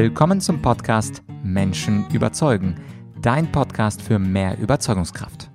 Willkommen zum Podcast Menschen überzeugen, dein Podcast für mehr Überzeugungskraft.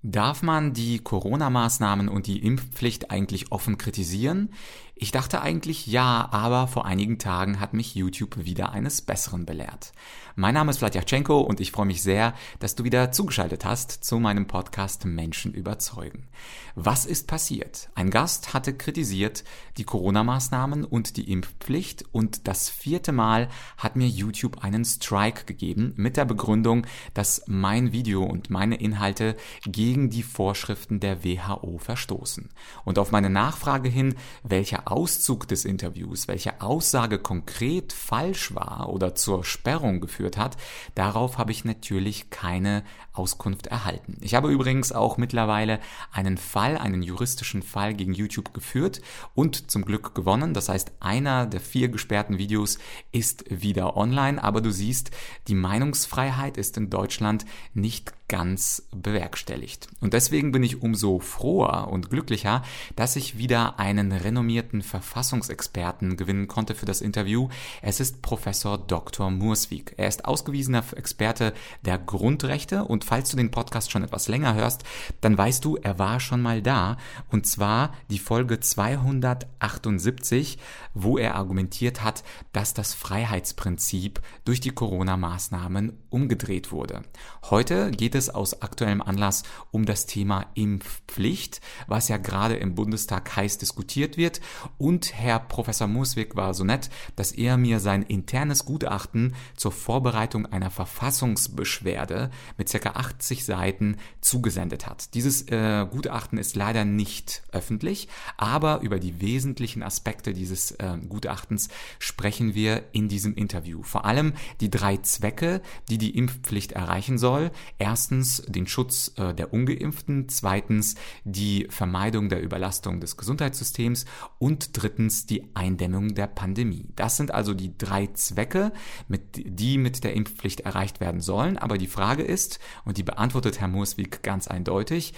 Darf man die Corona-Maßnahmen und die Impfpflicht eigentlich offen kritisieren? Ich dachte eigentlich ja, aber vor einigen Tagen hat mich YouTube wieder eines Besseren belehrt. Mein Name ist Vladyachenko und ich freue mich sehr, dass du wieder zugeschaltet hast zu meinem Podcast Menschen überzeugen. Was ist passiert? Ein Gast hatte kritisiert die Corona-Maßnahmen und die Impfpflicht und das vierte Mal hat mir YouTube einen Strike gegeben mit der Begründung, dass mein Video und meine Inhalte gegen die Vorschriften der WHO verstoßen. Und auf meine Nachfrage hin, welcher Auszug des Interviews, welche Aussage konkret falsch war oder zur Sperrung geführt hat. Darauf habe ich natürlich keine Auskunft erhalten. Ich habe übrigens auch mittlerweile einen Fall, einen juristischen Fall gegen YouTube geführt und zum Glück gewonnen. Das heißt, einer der vier gesperrten Videos ist wieder online, aber du siehst, die Meinungsfreiheit ist in Deutschland nicht ganz bewerkstelligt. Und deswegen bin ich umso froher und glücklicher, dass ich wieder einen renommierten Verfassungsexperten gewinnen konnte für das Interview. Es ist Professor Dr. Murswig. Er ist ausgewiesener Experte der Grundrechte und falls du den Podcast schon etwas länger hörst, dann weißt du, er war schon mal da und zwar die Folge 278, wo er argumentiert hat, dass das Freiheitsprinzip durch die Corona-Maßnahmen umgedreht wurde. Heute geht geht es aus aktuellem Anlass um das Thema Impfpflicht, was ja gerade im Bundestag heiß diskutiert wird. Und Herr Professor Muswig war so nett, dass er mir sein internes Gutachten zur Vorbereitung einer Verfassungsbeschwerde mit ca. 80 Seiten zugesendet hat. Dieses äh, Gutachten ist leider nicht öffentlich, aber über die wesentlichen Aspekte dieses äh, Gutachtens sprechen wir in diesem Interview. Vor allem die drei Zwecke, die die Impfpflicht erreichen soll. Erst erstens den Schutz äh, der ungeimpften, zweitens die Vermeidung der Überlastung des Gesundheitssystems und drittens die Eindämmung der Pandemie. Das sind also die drei Zwecke, mit, die mit der Impfpflicht erreicht werden sollen. Aber die Frage ist, und die beantwortet Herr Murswig ganz eindeutig,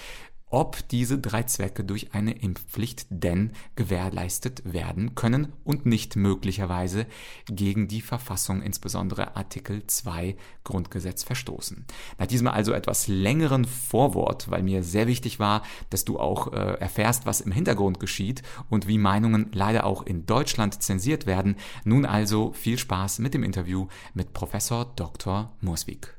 ob diese drei Zwecke durch eine Impfpflicht denn gewährleistet werden können und nicht möglicherweise gegen die Verfassung, insbesondere Artikel 2 Grundgesetz verstoßen. Nach diesem also etwas längeren Vorwort, weil mir sehr wichtig war, dass du auch äh, erfährst, was im Hintergrund geschieht und wie Meinungen leider auch in Deutschland zensiert werden. Nun also viel Spaß mit dem Interview mit Professor Dr. Murswig.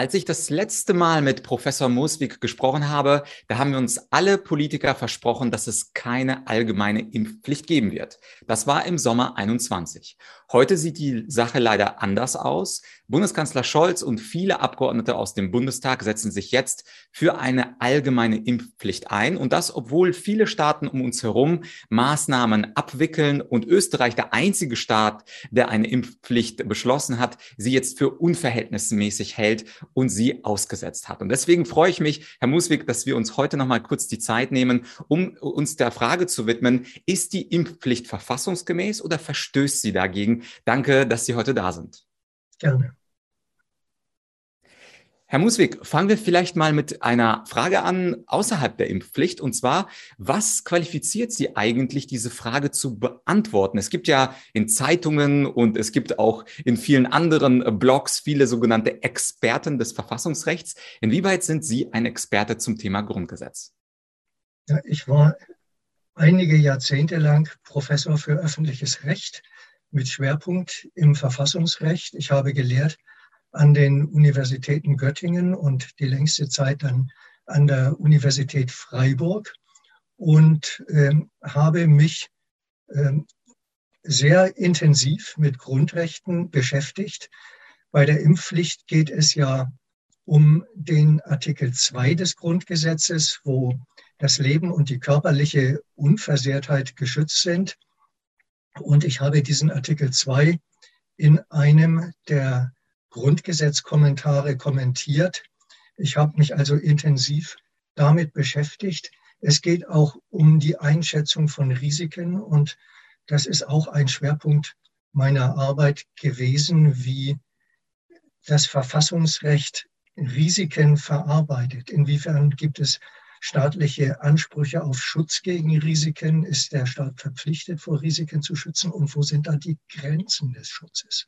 Als ich das letzte Mal mit Professor Moswig gesprochen habe, da haben wir uns alle Politiker versprochen, dass es keine allgemeine Impfpflicht geben wird. Das war im Sommer 21. Heute sieht die Sache leider anders aus. Bundeskanzler Scholz und viele Abgeordnete aus dem Bundestag setzen sich jetzt für eine allgemeine Impfpflicht ein. Und das, obwohl viele Staaten um uns herum Maßnahmen abwickeln und Österreich der einzige Staat, der eine Impfpflicht beschlossen hat, sie jetzt für unverhältnismäßig hält und sie ausgesetzt hat. Und deswegen freue ich mich, Herr Muswig, dass wir uns heute noch mal kurz die Zeit nehmen, um uns der Frage zu widmen, ist die Impfpflicht verfassungsgemäß oder verstößt sie dagegen? Danke, dass Sie heute da sind. Gerne. Herr Muswig, fangen wir vielleicht mal mit einer Frage an außerhalb der Impfpflicht. Und zwar, was qualifiziert Sie eigentlich, diese Frage zu beantworten? Es gibt ja in Zeitungen und es gibt auch in vielen anderen Blogs viele sogenannte Experten des Verfassungsrechts. Inwieweit sind Sie ein Experte zum Thema Grundgesetz? Ja, ich war einige Jahrzehnte lang Professor für öffentliches Recht mit Schwerpunkt im Verfassungsrecht. Ich habe gelehrt an den Universitäten Göttingen und die längste Zeit dann an der Universität Freiburg und äh, habe mich äh, sehr intensiv mit Grundrechten beschäftigt. Bei der Impfpflicht geht es ja um den Artikel 2 des Grundgesetzes, wo das Leben und die körperliche Unversehrtheit geschützt sind. Und ich habe diesen Artikel 2 in einem der Grundgesetzkommentare kommentiert. Ich habe mich also intensiv damit beschäftigt. Es geht auch um die Einschätzung von Risiken und das ist auch ein Schwerpunkt meiner Arbeit gewesen, wie das Verfassungsrecht Risiken verarbeitet. Inwiefern gibt es staatliche Ansprüche auf Schutz gegen Risiken? Ist der Staat verpflichtet, vor Risiken zu schützen? Und wo sind da die Grenzen des Schutzes?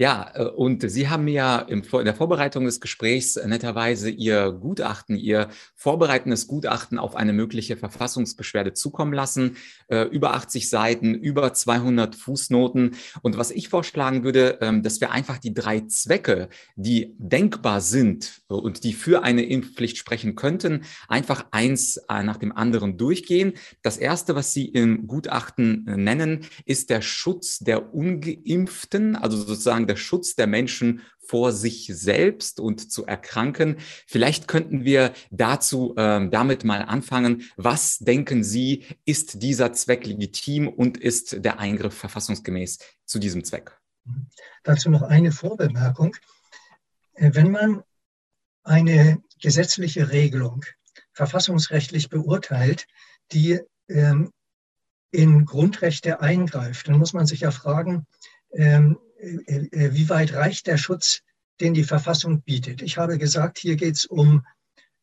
Ja, äh, und Sie haben mir ja in der Vorbereitung des Gesprächs netterweise Ihr Gutachten, Ihr vorbereitendes Gutachten auf eine mögliche Verfassungsbeschwerde zukommen lassen. Äh, über 80 Seiten, über 200 Fußnoten. Und was ich vorschlagen würde, ähm, dass wir einfach die drei Zwecke, die denkbar sind und die für eine Impfpflicht sprechen könnten, einfach eins äh, nach dem anderen durchgehen. Das erste, was Sie im Gutachten nennen, ist der Schutz der Ungeimpften, also sozusagen der Schutz der Menschen vor sich selbst und zu erkranken. Vielleicht könnten wir dazu ähm, damit mal anfangen. Was denken Sie, ist dieser Zweck legitim und ist der Eingriff verfassungsgemäß zu diesem Zweck? Dazu noch eine Vorbemerkung. Äh, wenn man eine gesetzliche Regelung verfassungsrechtlich beurteilt, die ähm, in Grundrechte eingreift, dann muss man sich ja fragen, ähm, äh, äh, wie weit reicht der Schutz, den die Verfassung bietet. Ich habe gesagt, hier geht es um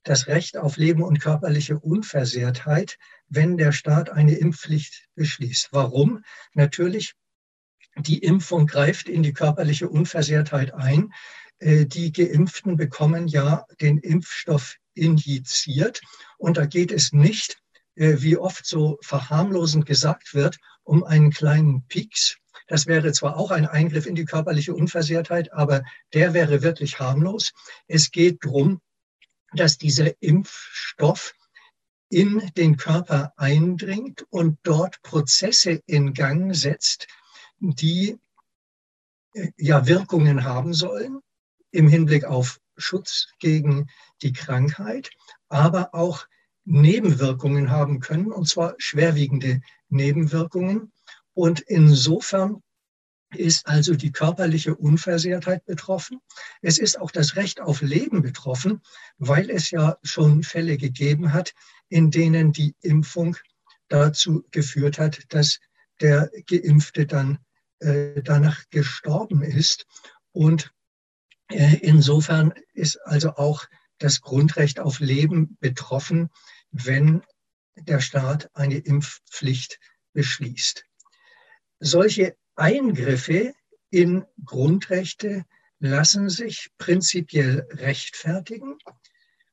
das Recht auf Leben und körperliche Unversehrtheit, wenn der Staat eine Impfpflicht beschließt. Warum? Natürlich, die Impfung greift in die körperliche Unversehrtheit ein. Äh, die Geimpften bekommen ja den Impfstoff injiziert. Und da geht es nicht, wie oft so verharmlosend gesagt wird, um einen kleinen Pieks, das wäre zwar auch ein Eingriff in die körperliche Unversehrtheit, aber der wäre wirklich harmlos. Es geht darum, dass dieser Impfstoff in den Körper eindringt und dort Prozesse in Gang setzt, die äh, ja Wirkungen haben sollen im Hinblick auf Schutz gegen die Krankheit, aber auch Nebenwirkungen haben können, und zwar schwerwiegende Nebenwirkungen. Und insofern ist also die körperliche Unversehrtheit betroffen. Es ist auch das Recht auf Leben betroffen, weil es ja schon Fälle gegeben hat, in denen die Impfung dazu geführt hat, dass der Geimpfte dann äh, danach gestorben ist. Und äh, insofern ist also auch das Grundrecht auf Leben betroffen, wenn der Staat eine Impfpflicht beschließt. Solche Eingriffe in Grundrechte lassen sich prinzipiell rechtfertigen.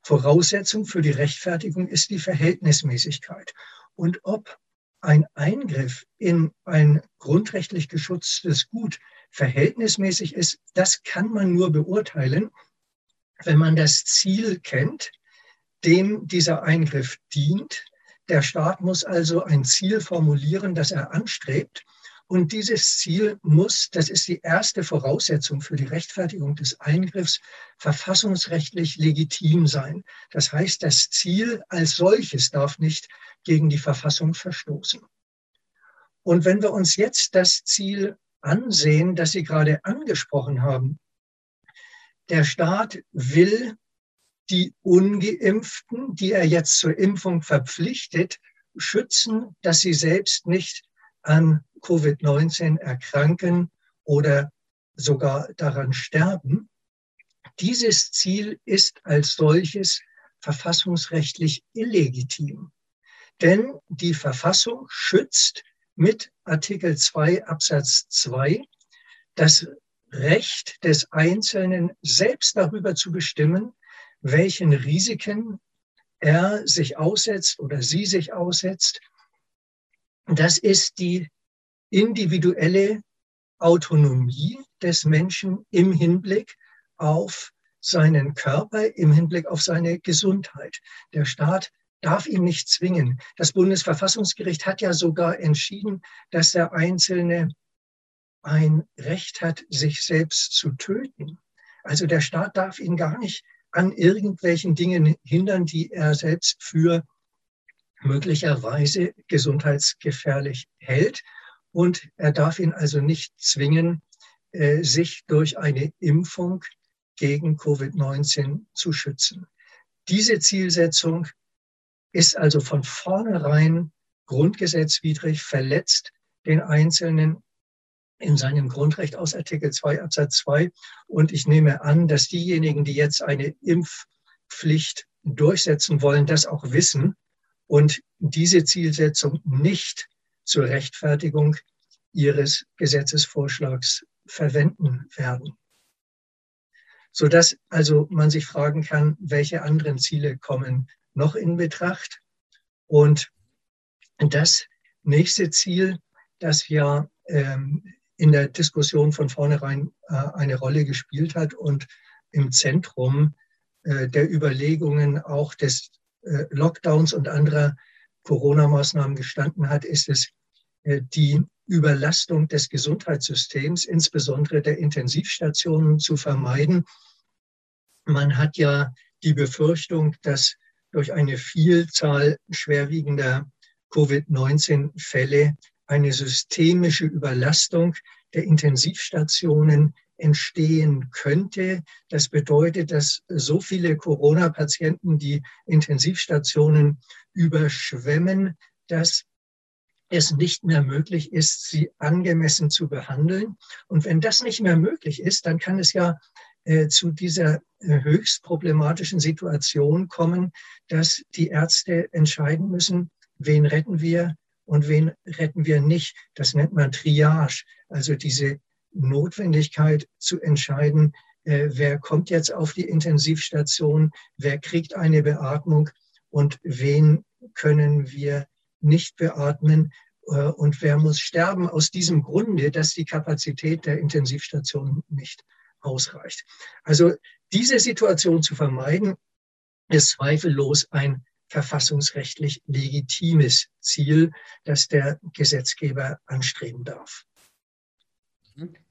Voraussetzung für die Rechtfertigung ist die Verhältnismäßigkeit. Und ob ein Eingriff in ein grundrechtlich geschütztes Gut verhältnismäßig ist, das kann man nur beurteilen, wenn man das Ziel kennt, dem dieser Eingriff dient. Der Staat muss also ein Ziel formulieren, das er anstrebt. Und dieses Ziel muss, das ist die erste Voraussetzung für die Rechtfertigung des Eingriffs, verfassungsrechtlich legitim sein. Das heißt, das Ziel als solches darf nicht gegen die Verfassung verstoßen. Und wenn wir uns jetzt das Ziel ansehen, das Sie gerade angesprochen haben, der Staat will die ungeimpften, die er jetzt zur Impfung verpflichtet, schützen, dass sie selbst nicht an Covid-19 erkranken oder sogar daran sterben. Dieses Ziel ist als solches verfassungsrechtlich illegitim. Denn die Verfassung schützt mit Artikel 2 Absatz 2 das Recht des Einzelnen selbst darüber zu bestimmen, welchen Risiken er sich aussetzt oder sie sich aussetzt das ist die individuelle Autonomie des Menschen im Hinblick auf seinen Körper, im Hinblick auf seine Gesundheit. Der Staat darf ihn nicht zwingen. Das Bundesverfassungsgericht hat ja sogar entschieden, dass der Einzelne ein Recht hat, sich selbst zu töten. Also der Staat darf ihn gar nicht an irgendwelchen Dingen hindern, die er selbst für möglicherweise gesundheitsgefährlich hält. Und er darf ihn also nicht zwingen, äh, sich durch eine Impfung gegen Covid-19 zu schützen. Diese Zielsetzung ist also von vornherein grundgesetzwidrig, verletzt den Einzelnen in seinem Grundrecht aus Artikel 2 Absatz 2. Und ich nehme an, dass diejenigen, die jetzt eine Impfpflicht durchsetzen wollen, das auch wissen und diese Zielsetzung nicht zur Rechtfertigung ihres Gesetzesvorschlags verwenden werden. Sodass also man sich fragen kann, welche anderen Ziele kommen noch in Betracht. Und das nächste Ziel, das ja ähm, in der Diskussion von vornherein äh, eine Rolle gespielt hat und im Zentrum äh, der Überlegungen auch des Lockdowns und anderer Corona-Maßnahmen gestanden hat, ist es äh, die Überlastung des Gesundheitssystems, insbesondere der Intensivstationen, zu vermeiden. Man hat ja die Befürchtung, dass durch eine Vielzahl schwerwiegender Covid-19-Fälle eine systemische Überlastung der Intensivstationen entstehen könnte. Das bedeutet, dass so viele Corona-Patienten die Intensivstationen überschwemmen, dass es nicht mehr möglich ist, sie angemessen zu behandeln. Und wenn das nicht mehr möglich ist, dann kann es ja äh, zu dieser äh, höchst problematischen Situation kommen, dass die Ärzte entscheiden müssen, wen retten wir und wen retten wir nicht. Das nennt man Triage, also diese Notwendigkeit zu entscheiden, äh, wer kommt jetzt auf die Intensivstation, wer kriegt eine Beatmung und wen können wir nicht beatmen äh, und wer muss sterben aus diesem Grunde, dass die Kapazität der Intensivstation nicht ausreicht. Also diese Situation zu vermeiden, ist zweifellos ein verfassungsrechtlich legitimes Ziel, das der Gesetzgeber anstreben darf.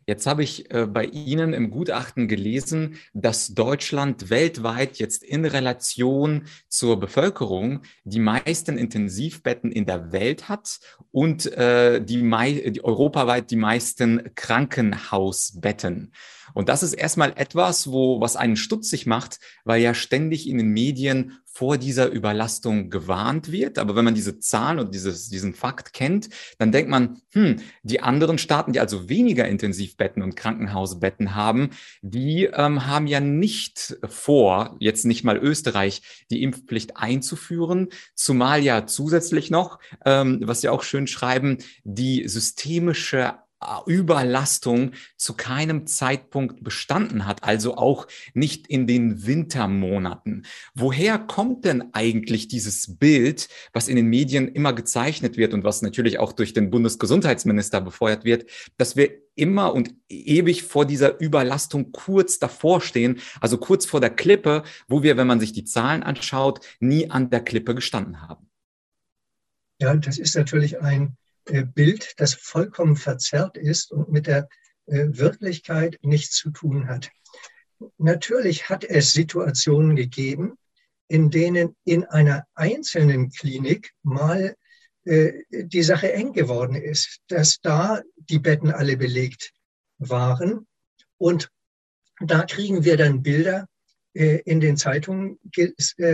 Jetzt habe ich äh, bei Ihnen im Gutachten gelesen, dass Deutschland weltweit jetzt in Relation zur Bevölkerung die meisten Intensivbetten in der Welt hat und äh, die, die europaweit die meisten Krankenhausbetten. Und das ist erstmal etwas, wo was einen stutzig macht, weil ja ständig in den Medien vor dieser Überlastung gewarnt wird. Aber wenn man diese Zahlen und dieses, diesen Fakt kennt, dann denkt man, hm, die anderen Staaten, die also weniger Intensivbetten und Krankenhausbetten haben, die ähm, haben ja nicht vor, jetzt nicht mal Österreich, die Impfpflicht einzuführen, zumal ja zusätzlich noch, ähm, was Sie auch schön schreiben, die systemische Überlastung zu keinem Zeitpunkt bestanden hat, also auch nicht in den Wintermonaten. Woher kommt denn eigentlich dieses Bild, was in den Medien immer gezeichnet wird und was natürlich auch durch den Bundesgesundheitsminister befeuert wird, dass wir immer und ewig vor dieser Überlastung kurz davor stehen, also kurz vor der Klippe, wo wir, wenn man sich die Zahlen anschaut, nie an der Klippe gestanden haben? Ja, das ist natürlich ein Bild, das vollkommen verzerrt ist und mit der äh, Wirklichkeit nichts zu tun hat. Natürlich hat es Situationen gegeben, in denen in einer einzelnen Klinik mal äh, die Sache eng geworden ist, dass da die Betten alle belegt waren. Und da kriegen wir dann Bilder in den Zeitungen ge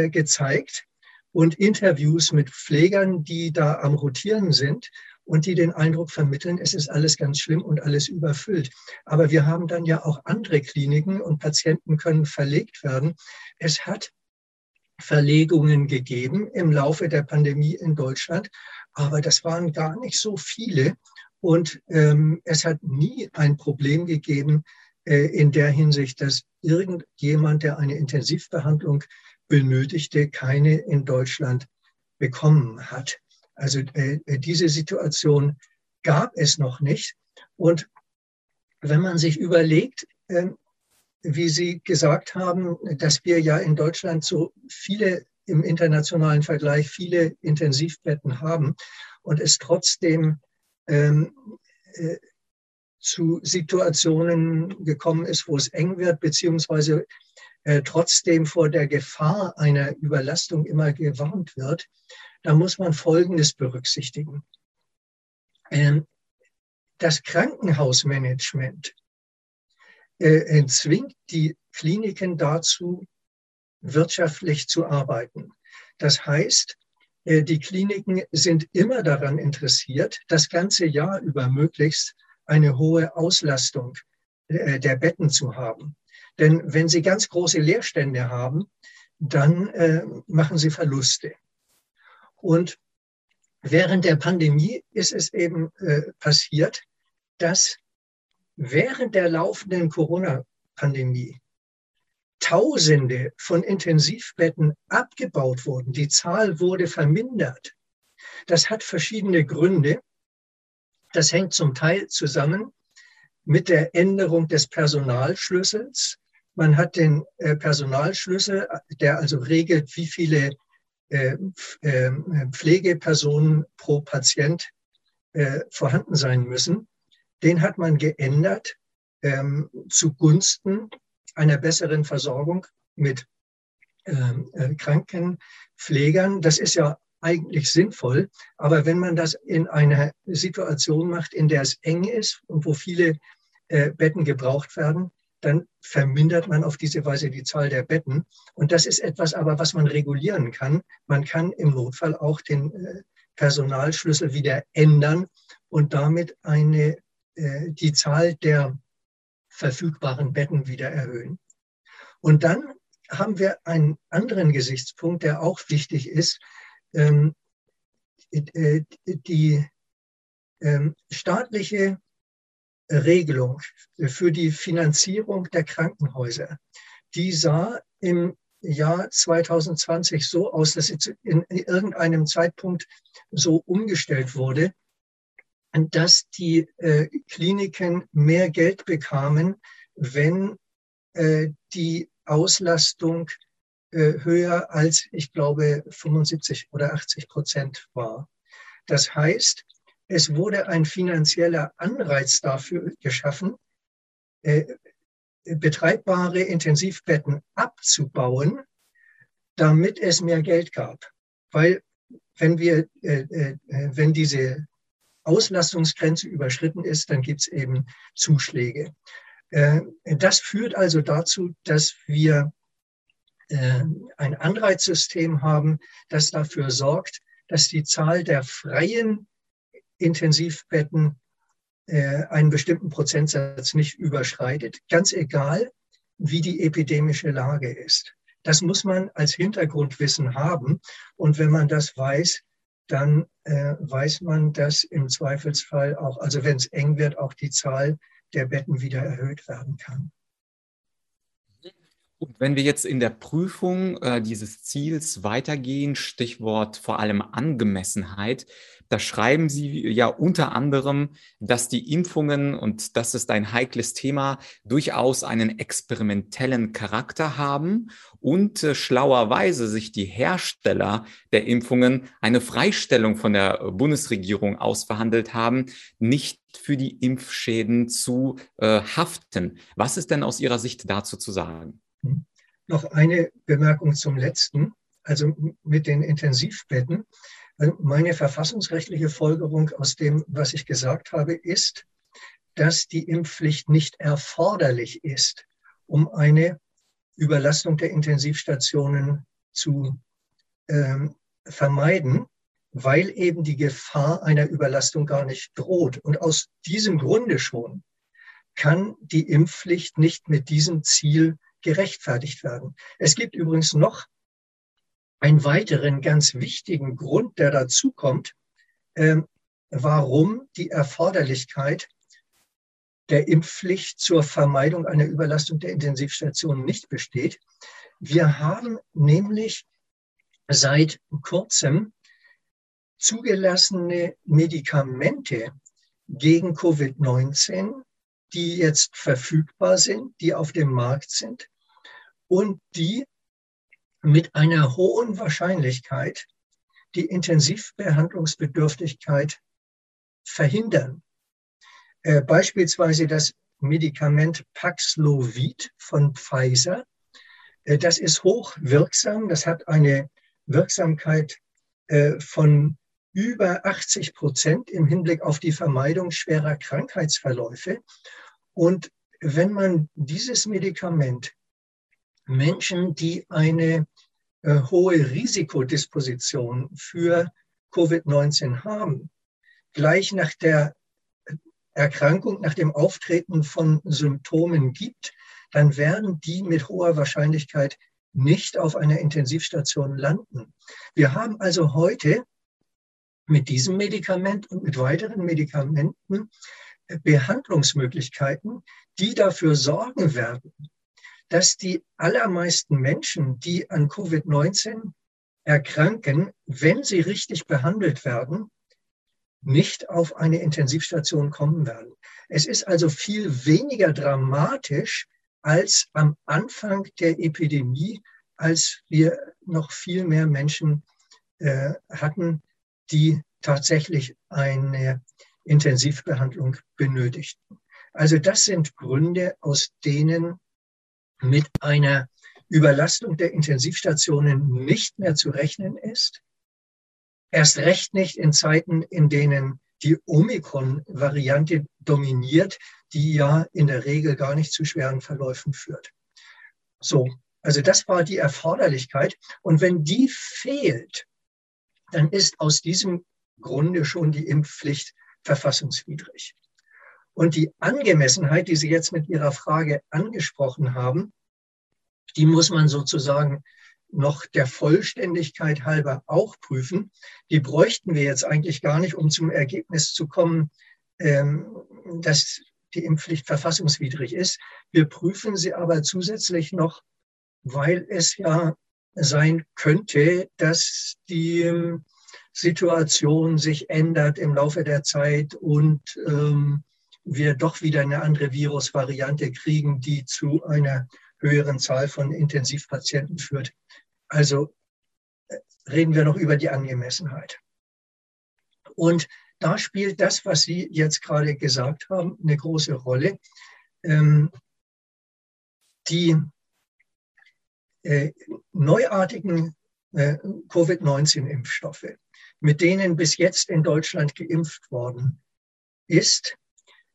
gezeigt und Interviews mit Pflegern, die da am Rotieren sind und die den Eindruck vermitteln, es ist alles ganz schlimm und alles überfüllt. Aber wir haben dann ja auch andere Kliniken und Patienten können verlegt werden. Es hat Verlegungen gegeben im Laufe der Pandemie in Deutschland, aber das waren gar nicht so viele. Und ähm, es hat nie ein Problem gegeben äh, in der Hinsicht, dass irgendjemand, der eine Intensivbehandlung benötigte, keine in Deutschland bekommen hat. Also äh, äh, diese Situation gab es noch nicht. Und wenn man sich überlegt, äh, wie Sie gesagt haben, dass wir ja in Deutschland so viele im internationalen Vergleich viele Intensivbetten haben und es trotzdem ähm, äh, zu Situationen gekommen ist, wo es eng wird, beziehungsweise äh, trotzdem vor der Gefahr einer Überlastung immer gewarnt wird, da muss man Folgendes berücksichtigen. Ähm, das Krankenhausmanagement äh, zwingt die Kliniken dazu, wirtschaftlich zu arbeiten. Das heißt, äh, die Kliniken sind immer daran interessiert, das ganze Jahr über möglichst eine hohe Auslastung äh, der Betten zu haben. Denn wenn Sie ganz große Leerstände haben, dann äh, machen sie Verluste. Und während der Pandemie ist es eben äh, passiert, dass während der laufenden Corona-Pandemie Tausende von Intensivbetten abgebaut wurden. Die Zahl wurde vermindert. Das hat verschiedene Gründe. Das hängt zum Teil zusammen mit der Änderung des Personalschlüssels. Man hat den äh, Personalschlüssel, der also regelt, wie viele äh, äh, Pflegepersonen pro Patient vorhanden sein müssen. Den hat man geändert ähm, zugunsten einer besseren Versorgung mit ähm, Krankenpflegern. Das ist ja eigentlich sinnvoll. Aber wenn man das in einer Situation macht, in der es eng ist und wo viele äh, Betten gebraucht werden, dann vermindert man auf diese Weise die Zahl der Betten. Und das ist etwas aber, was man regulieren kann. Man kann im Notfall auch den äh, Personalschlüssel wieder ändern und damit eine, äh, die Zahl der verfügbaren Betten wieder erhöhen. Und dann haben wir einen anderen Gesichtspunkt, der auch wichtig ist. Ähm, äh, die ähm, staatliche Regelung für die Finanzierung der Krankenhäuser, die sah im Jahr 2020 so aus, dass sie in irgendeinem Zeitpunkt so umgestellt wurde, dass die äh, Kliniken mehr Geld bekamen, wenn äh, die Auslastung äh, höher als, ich glaube, 75 oder 80 Prozent war. Das heißt, es wurde ein finanzieller Anreiz dafür geschaffen, äh, betreibbare Intensivbetten abzubauen, damit es mehr Geld gab. Weil wenn wir, äh, äh, wenn diese Auslastungsgrenze überschritten ist, dann gibt es eben Zuschläge. Das führt also dazu, dass wir ein Anreizsystem haben, das dafür sorgt, dass die Zahl der freien Intensivbetten äh, einen bestimmten Prozentsatz nicht überschreitet, ganz egal, wie die epidemische Lage ist. Das muss man als Hintergrundwissen haben. Und wenn man das weiß, dann äh, weiß man, dass im Zweifelsfall auch, also wenn es eng wird, auch die Zahl der Betten wieder erhöht werden kann. Und wenn wir jetzt in der Prüfung äh, dieses Ziels weitergehen, Stichwort vor allem Angemessenheit, da schreiben Sie ja unter anderem, dass die Impfungen, und das ist ein heikles Thema, durchaus einen experimentellen Charakter haben und äh, schlauerweise sich die Hersteller der Impfungen eine Freistellung von der Bundesregierung ausverhandelt haben, nicht für die Impfschäden zu äh, haften. Was ist denn aus Ihrer Sicht dazu zu sagen? Hm. Noch eine Bemerkung zum letzten, also mit den Intensivbetten. Also meine verfassungsrechtliche Folgerung aus dem, was ich gesagt habe, ist, dass die Impfpflicht nicht erforderlich ist, um eine Überlastung der Intensivstationen zu ähm, vermeiden, weil eben die Gefahr einer Überlastung gar nicht droht. Und aus diesem Grunde schon kann die Impfpflicht nicht mit diesem Ziel gerechtfertigt werden. Es gibt übrigens noch einen weiteren ganz wichtigen Grund, der dazu kommt, äh, warum die Erforderlichkeit der Impfpflicht zur Vermeidung einer Überlastung der Intensivstationen nicht besteht. Wir haben nämlich seit kurzem zugelassene Medikamente gegen Covid-19, die jetzt verfügbar sind, die auf dem Markt sind und die mit einer hohen Wahrscheinlichkeit die Intensivbehandlungsbedürftigkeit verhindern. Äh, beispielsweise das Medikament Paxlovid von Pfizer. Äh, das ist hochwirksam. Das hat eine Wirksamkeit äh, von über 80 Prozent im Hinblick auf die Vermeidung schwerer Krankheitsverläufe. Und wenn man dieses Medikament Menschen, die eine äh, hohe Risikodisposition für Covid-19 haben, gleich nach der Erkrankung, nach dem Auftreten von Symptomen gibt, dann werden die mit hoher Wahrscheinlichkeit nicht auf einer Intensivstation landen. Wir haben also heute mit diesem Medikament und mit weiteren Medikamenten Behandlungsmöglichkeiten, die dafür sorgen werden, dass die allermeisten Menschen, die an Covid-19 erkranken, wenn sie richtig behandelt werden, nicht auf eine Intensivstation kommen werden. Es ist also viel weniger dramatisch als am Anfang der Epidemie, als wir noch viel mehr Menschen äh, hatten, die tatsächlich eine Intensivbehandlung benötigten. Also das sind Gründe, aus denen mit einer Überlastung der Intensivstationen nicht mehr zu rechnen ist. Erst recht nicht in Zeiten, in denen die Omikron-Variante dominiert, die ja in der Regel gar nicht zu schweren Verläufen führt. So, also das war die Erforderlichkeit. Und wenn die fehlt, dann ist aus diesem Grunde schon die Impfpflicht verfassungswidrig. Und die Angemessenheit, die Sie jetzt mit Ihrer Frage angesprochen haben, die muss man sozusagen noch der Vollständigkeit halber auch prüfen. Die bräuchten wir jetzt eigentlich gar nicht, um zum Ergebnis zu kommen, ähm, dass die Impfpflicht verfassungswidrig ist. Wir prüfen sie aber zusätzlich noch, weil es ja sein könnte, dass die ähm, Situation sich ändert im Laufe der Zeit und ähm, wir doch wieder eine andere Virusvariante kriegen, die zu einer höheren Zahl von Intensivpatienten führt. Also äh, reden wir noch über die Angemessenheit. Und da spielt das, was Sie jetzt gerade gesagt haben, eine große Rolle. Ähm, die äh, neuartigen äh, Covid-19-Impfstoffe, mit denen bis jetzt in Deutschland geimpft worden ist,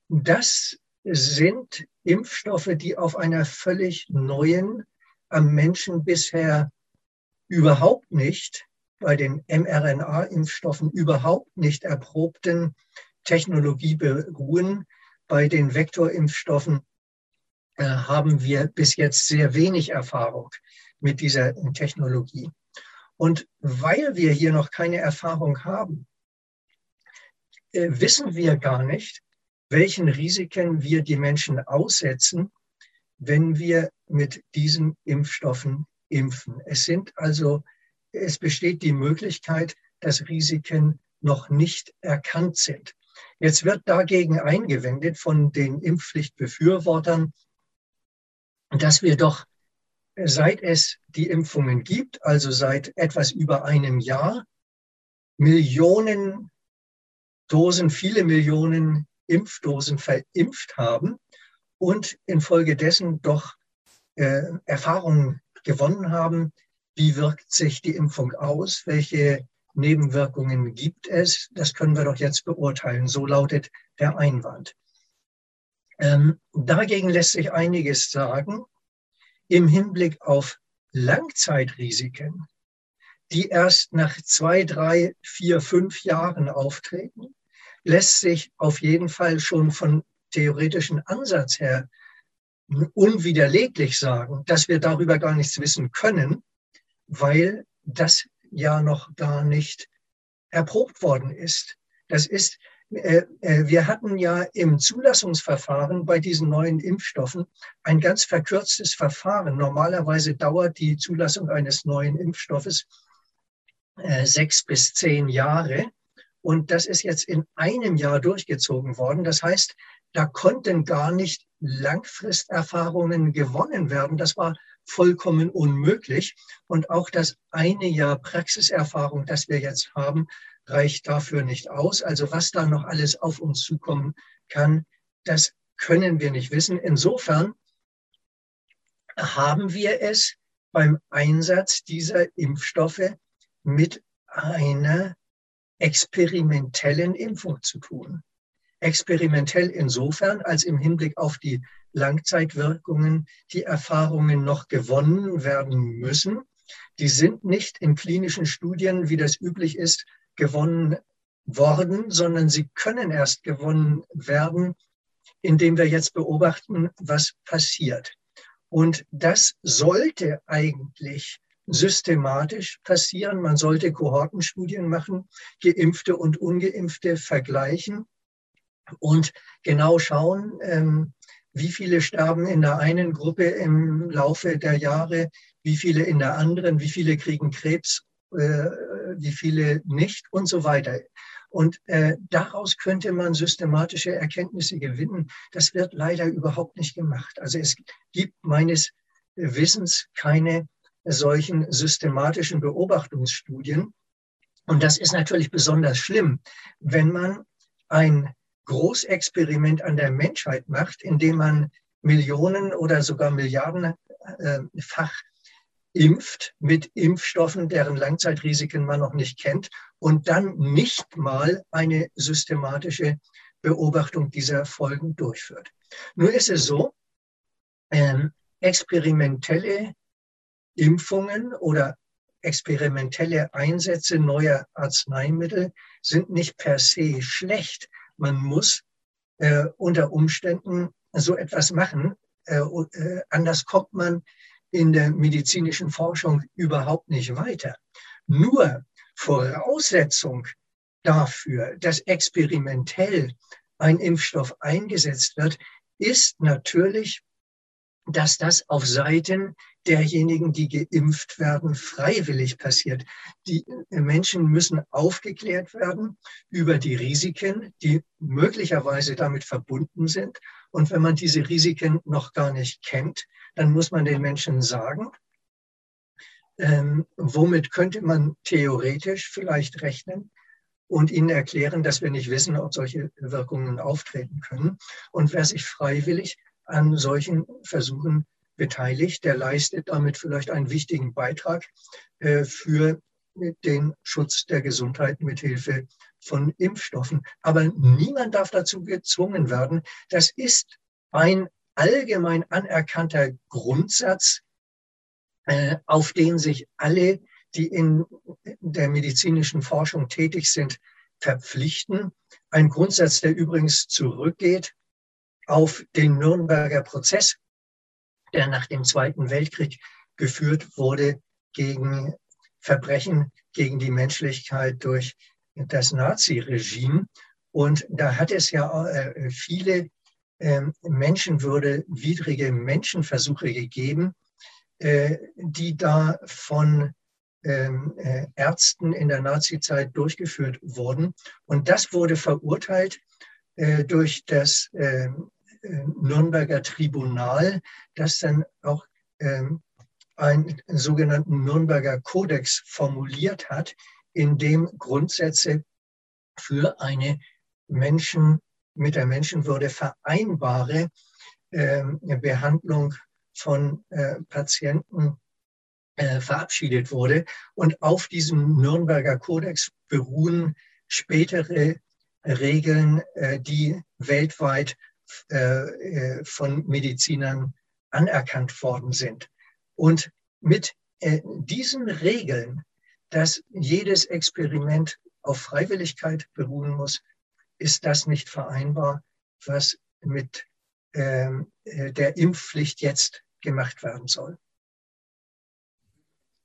das sind Impfstoffe, die auf einer völlig neuen, am Menschen bisher überhaupt nicht, bei den mRNA-Impfstoffen überhaupt nicht erprobten Technologie beruhen. Bei den Vektorimpfstoffen äh, haben wir bis jetzt sehr wenig Erfahrung mit dieser Technologie. Und weil wir hier noch keine Erfahrung haben, äh, wissen wir gar nicht, welchen Risiken wir die Menschen aussetzen, wenn wir mit diesen Impfstoffen impfen. Es sind also, es besteht die Möglichkeit, dass Risiken noch nicht erkannt sind. Jetzt wird dagegen eingewendet von den Impfpflichtbefürwortern, dass wir doch seit es die Impfungen gibt, also seit etwas über einem Jahr, Millionen Dosen, viele Millionen Impfdosen verimpft haben und infolgedessen doch äh, Erfahrungen gewonnen haben, wie wirkt sich die Impfung aus, welche Nebenwirkungen gibt es, das können wir doch jetzt beurteilen. So lautet der Einwand. Ähm, dagegen lässt sich einiges sagen im Hinblick auf Langzeitrisiken, die erst nach zwei, drei, vier, fünf Jahren auftreten, lässt sich auf jeden Fall schon von theoretischen Ansatz her unwiderleglich sagen, dass wir darüber gar nichts wissen können, weil das ja noch gar nicht erprobt worden ist. Das ist äh, äh, wir hatten ja im Zulassungsverfahren bei diesen neuen Impfstoffen ein ganz verkürztes Verfahren. Normalerweise dauert die Zulassung eines neuen Impfstoffes äh, sechs bis zehn Jahre. Und das ist jetzt in einem Jahr durchgezogen worden. Das heißt, da konnten gar nicht Langfristerfahrungen gewonnen werden. Das war vollkommen unmöglich. Und auch das eine Jahr Praxiserfahrung, das wir jetzt haben, reicht dafür nicht aus. Also was da noch alles auf uns zukommen kann, das können wir nicht wissen. Insofern haben wir es beim Einsatz dieser Impfstoffe mit einer experimentellen Impfung zu tun. Experimentell insofern, als im Hinblick auf die Langzeitwirkungen die Erfahrungen noch gewonnen werden müssen. Die sind nicht in klinischen Studien, wie das üblich ist, gewonnen worden, sondern sie können erst gewonnen werden, indem wir jetzt beobachten, was passiert. Und das sollte eigentlich systematisch passieren. Man sollte Kohortenstudien machen, geimpfte und ungeimpfte vergleichen und genau schauen, ähm, wie viele sterben in der einen Gruppe im Laufe der Jahre, wie viele in der anderen, wie viele kriegen Krebs, äh, wie viele nicht und so weiter. Und äh, daraus könnte man systematische Erkenntnisse gewinnen. Das wird leider überhaupt nicht gemacht. Also es gibt meines Wissens keine solchen systematischen Beobachtungsstudien. Und das ist natürlich besonders schlimm, wenn man ein Großexperiment an der Menschheit macht, indem man Millionen oder sogar Milliardenfach impft mit Impfstoffen, deren Langzeitrisiken man noch nicht kennt und dann nicht mal eine systematische Beobachtung dieser Folgen durchführt. Nur ist es so, ähm, experimentelle Impfungen oder experimentelle Einsätze neuer Arzneimittel sind nicht per se schlecht, man muss äh, unter Umständen so etwas machen. Äh, äh, anders kommt man in der medizinischen Forschung überhaupt nicht weiter. Nur Voraussetzung dafür, dass experimentell ein Impfstoff eingesetzt wird, ist natürlich, dass das auf Seiten derjenigen, die geimpft werden, freiwillig passiert. Die Menschen müssen aufgeklärt werden über die Risiken, die möglicherweise damit verbunden sind. Und wenn man diese Risiken noch gar nicht kennt, dann muss man den Menschen sagen, ähm, womit könnte man theoretisch vielleicht rechnen und ihnen erklären, dass wir nicht wissen, ob solche Wirkungen auftreten können. Und wer sich freiwillig an solchen Versuchen beteiligt, der leistet damit vielleicht einen wichtigen Beitrag äh, für den Schutz der Gesundheit mit Hilfe von Impfstoffen. Aber niemand darf dazu gezwungen werden. Das ist ein allgemein anerkannter Grundsatz, äh, auf den sich alle, die in der medizinischen Forschung tätig sind, verpflichten. Ein Grundsatz, der übrigens zurückgeht auf den Nürnberger Prozess, der nach dem Zweiten Weltkrieg geführt wurde gegen Verbrechen gegen die Menschlichkeit durch das Naziregime. Und da hat es ja äh, viele ähm, Menschenwürde widrige Menschenversuche gegeben, äh, die da von ähm, äh, Ärzten in der Nazizeit durchgeführt wurden. Und das wurde verurteilt durch das ähm, Nürnberger Tribunal, das dann auch ähm, einen sogenannten Nürnberger Kodex formuliert hat, in dem Grundsätze für eine Menschen mit der Menschenwürde vereinbare äh, Behandlung von äh, Patienten äh, verabschiedet wurde. Und auf diesem Nürnberger Kodex beruhen spätere Regeln, äh, die weltweit äh, äh, von Medizinern anerkannt worden sind. Und mit äh, diesen Regeln, dass jedes Experiment auf Freiwilligkeit beruhen muss, ist das nicht vereinbar, was mit ähm, der Impfpflicht jetzt gemacht werden soll.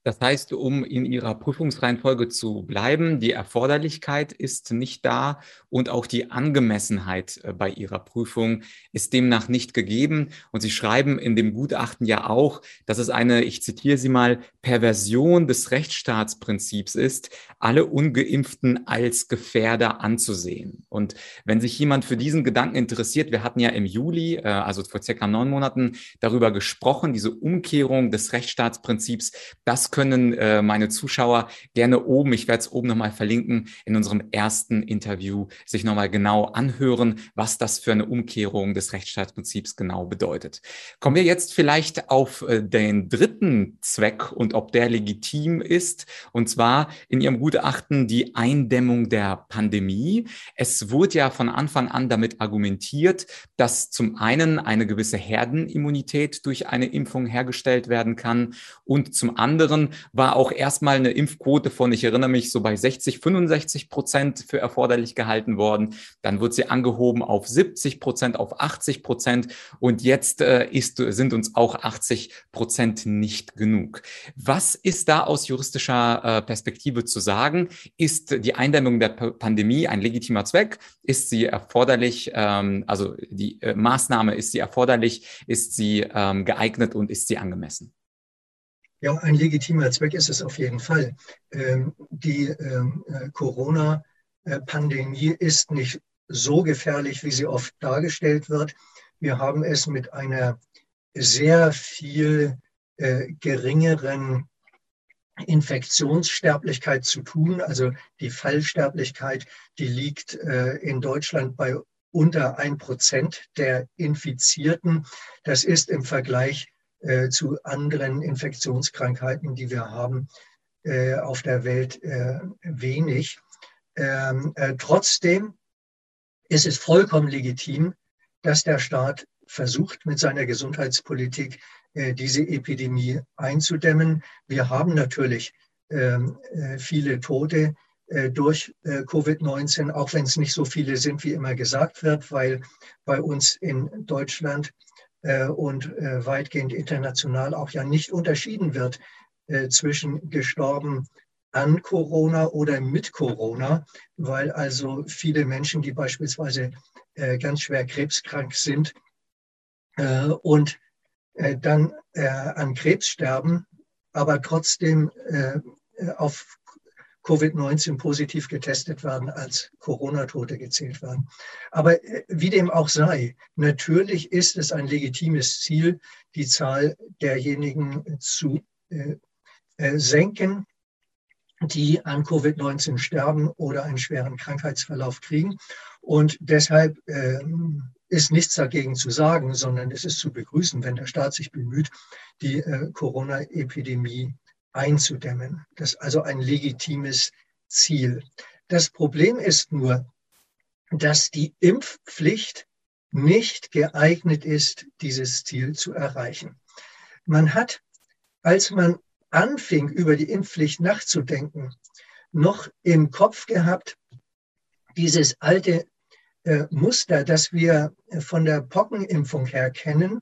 Das heißt, um in Ihrer Prüfungsreihenfolge zu bleiben, die Erforderlichkeit ist nicht da und auch die Angemessenheit äh, bei Ihrer Prüfung ist demnach nicht gegeben. Und Sie schreiben in dem Gutachten ja auch, dass es eine, ich zitiere Sie mal, Perversion des Rechtsstaatsprinzips ist, alle ungeimpften als Gefährder anzusehen. Und wenn sich jemand für diesen Gedanken interessiert, wir hatten ja im Juli, äh, also vor circa neun Monaten, darüber gesprochen, diese Umkehrung des Rechtsstaatsprinzips, das können äh, meine Zuschauer gerne oben, ich werde es oben nochmal verlinken, in unserem ersten Interview sich nochmal genau anhören, was das für eine Umkehrung des Rechtsstaatsprinzips genau bedeutet. Kommen wir jetzt vielleicht auf äh, den dritten Zweck und ob der legitim ist, und zwar in Ihrem Gutachten die Eindämmung der Pandemie. Es wurde ja von Anfang an damit argumentiert, dass zum einen eine gewisse Herdenimmunität durch eine Impfung hergestellt werden kann und zum anderen Wochen war auch erstmal eine Impfquote von, ich erinnere mich, so bei 60, 65 Prozent für erforderlich gehalten worden. Dann wird sie angehoben auf 70 Prozent, auf 80 Prozent und jetzt äh, ist, sind uns auch 80 Prozent nicht genug. Was ist da aus juristischer äh, Perspektive zu sagen? Ist die Eindämmung der P Pandemie ein legitimer Zweck? Ist sie erforderlich? Ähm, also die äh, Maßnahme, ist sie erforderlich? Ist sie ähm, geeignet und ist sie angemessen? Ja, ein legitimer Zweck ist es auf jeden Fall. Ähm, die ähm, äh, Corona-Pandemie ist nicht so gefährlich, wie sie oft dargestellt wird. Wir haben es mit einer sehr viel äh, geringeren Infektionssterblichkeit zu tun. Also die Fallsterblichkeit, die liegt äh, in Deutschland bei unter ein Prozent der Infizierten. Das ist im Vergleich äh, zu anderen Infektionskrankheiten, die wir haben, äh, auf der Welt äh, wenig. Ähm, äh, trotzdem ist es vollkommen legitim, dass der Staat versucht, mit seiner Gesundheitspolitik äh, diese Epidemie einzudämmen. Wir haben natürlich ähm, äh, viele Tote durch Covid-19, auch wenn es nicht so viele sind, wie immer gesagt wird, weil bei uns in Deutschland und äh, weitgehend international auch ja nicht unterschieden wird äh, zwischen gestorben an Corona oder mit Corona, weil also viele Menschen, die beispielsweise ganz schwer krebskrank sind und dann an Krebs sterben, aber trotzdem auf Covid-19 positiv getestet werden, als Corona-Tote gezählt werden. Aber äh, wie dem auch sei, natürlich ist es ein legitimes Ziel, die Zahl derjenigen zu äh, äh, senken, die an Covid-19 sterben oder einen schweren Krankheitsverlauf kriegen. Und deshalb äh, ist nichts dagegen zu sagen, sondern es ist zu begrüßen, wenn der Staat sich bemüht, die äh, Corona-Epidemie einzudämmen. Das ist also ein legitimes Ziel. Das Problem ist nur, dass die Impfpflicht nicht geeignet ist, dieses Ziel zu erreichen. Man hat, als man anfing, über die Impfpflicht nachzudenken, noch im Kopf gehabt, dieses alte äh, Muster, das wir von der Pockenimpfung her kennen.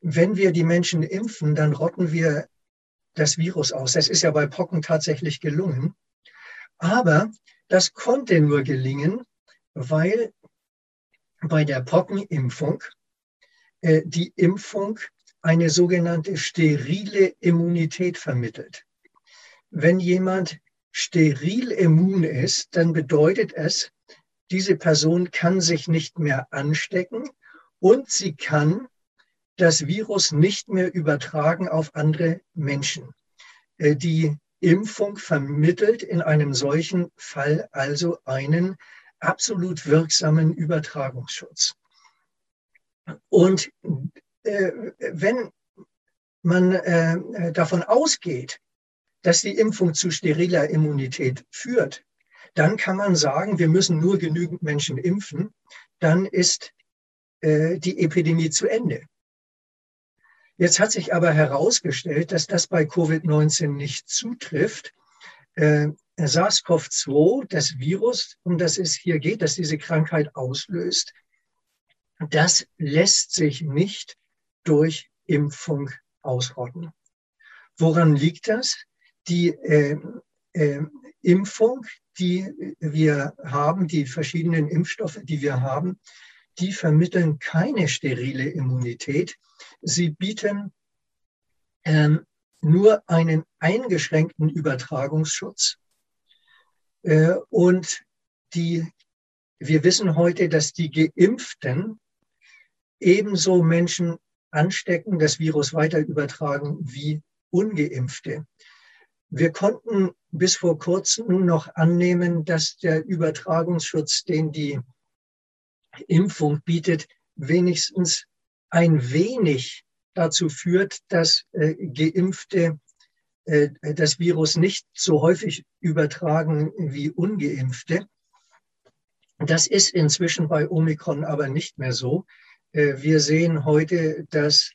Wenn wir die Menschen impfen, dann rotten wir das Virus aus. Das ist ja bei Pocken tatsächlich gelungen. Aber das konnte nur gelingen, weil bei der Pockenimpfung äh, die Impfung eine sogenannte sterile Immunität vermittelt. Wenn jemand steril immun ist, dann bedeutet es, diese Person kann sich nicht mehr anstecken und sie kann das Virus nicht mehr übertragen auf andere Menschen. Äh, die Impfung vermittelt in einem solchen Fall also einen absolut wirksamen Übertragungsschutz. Und äh, wenn man äh, davon ausgeht, dass die Impfung zu steriler Immunität führt, dann kann man sagen, wir müssen nur genügend Menschen impfen, dann ist äh, die Epidemie zu Ende. Jetzt hat sich aber herausgestellt, dass das bei Covid-19 nicht zutrifft. Äh, SARS-CoV-2, das Virus, um das es hier geht, das diese Krankheit auslöst, das lässt sich nicht durch Impfung ausrotten. Woran liegt das? Die äh, äh, Impfung, die wir haben, die verschiedenen Impfstoffe, die wir haben, die vermitteln keine sterile Immunität. Sie bieten ähm, nur einen eingeschränkten Übertragungsschutz. Äh, und die, wir wissen heute, dass die Geimpften ebenso Menschen anstecken, das Virus weiter übertragen wie ungeimpfte. Wir konnten bis vor kurzem noch annehmen, dass der Übertragungsschutz, den die Impfung bietet, wenigstens ein wenig dazu führt, dass äh, Geimpfte äh, das Virus nicht so häufig übertragen wie ungeimpfte. Das ist inzwischen bei Omikron aber nicht mehr so. Äh, wir sehen heute, dass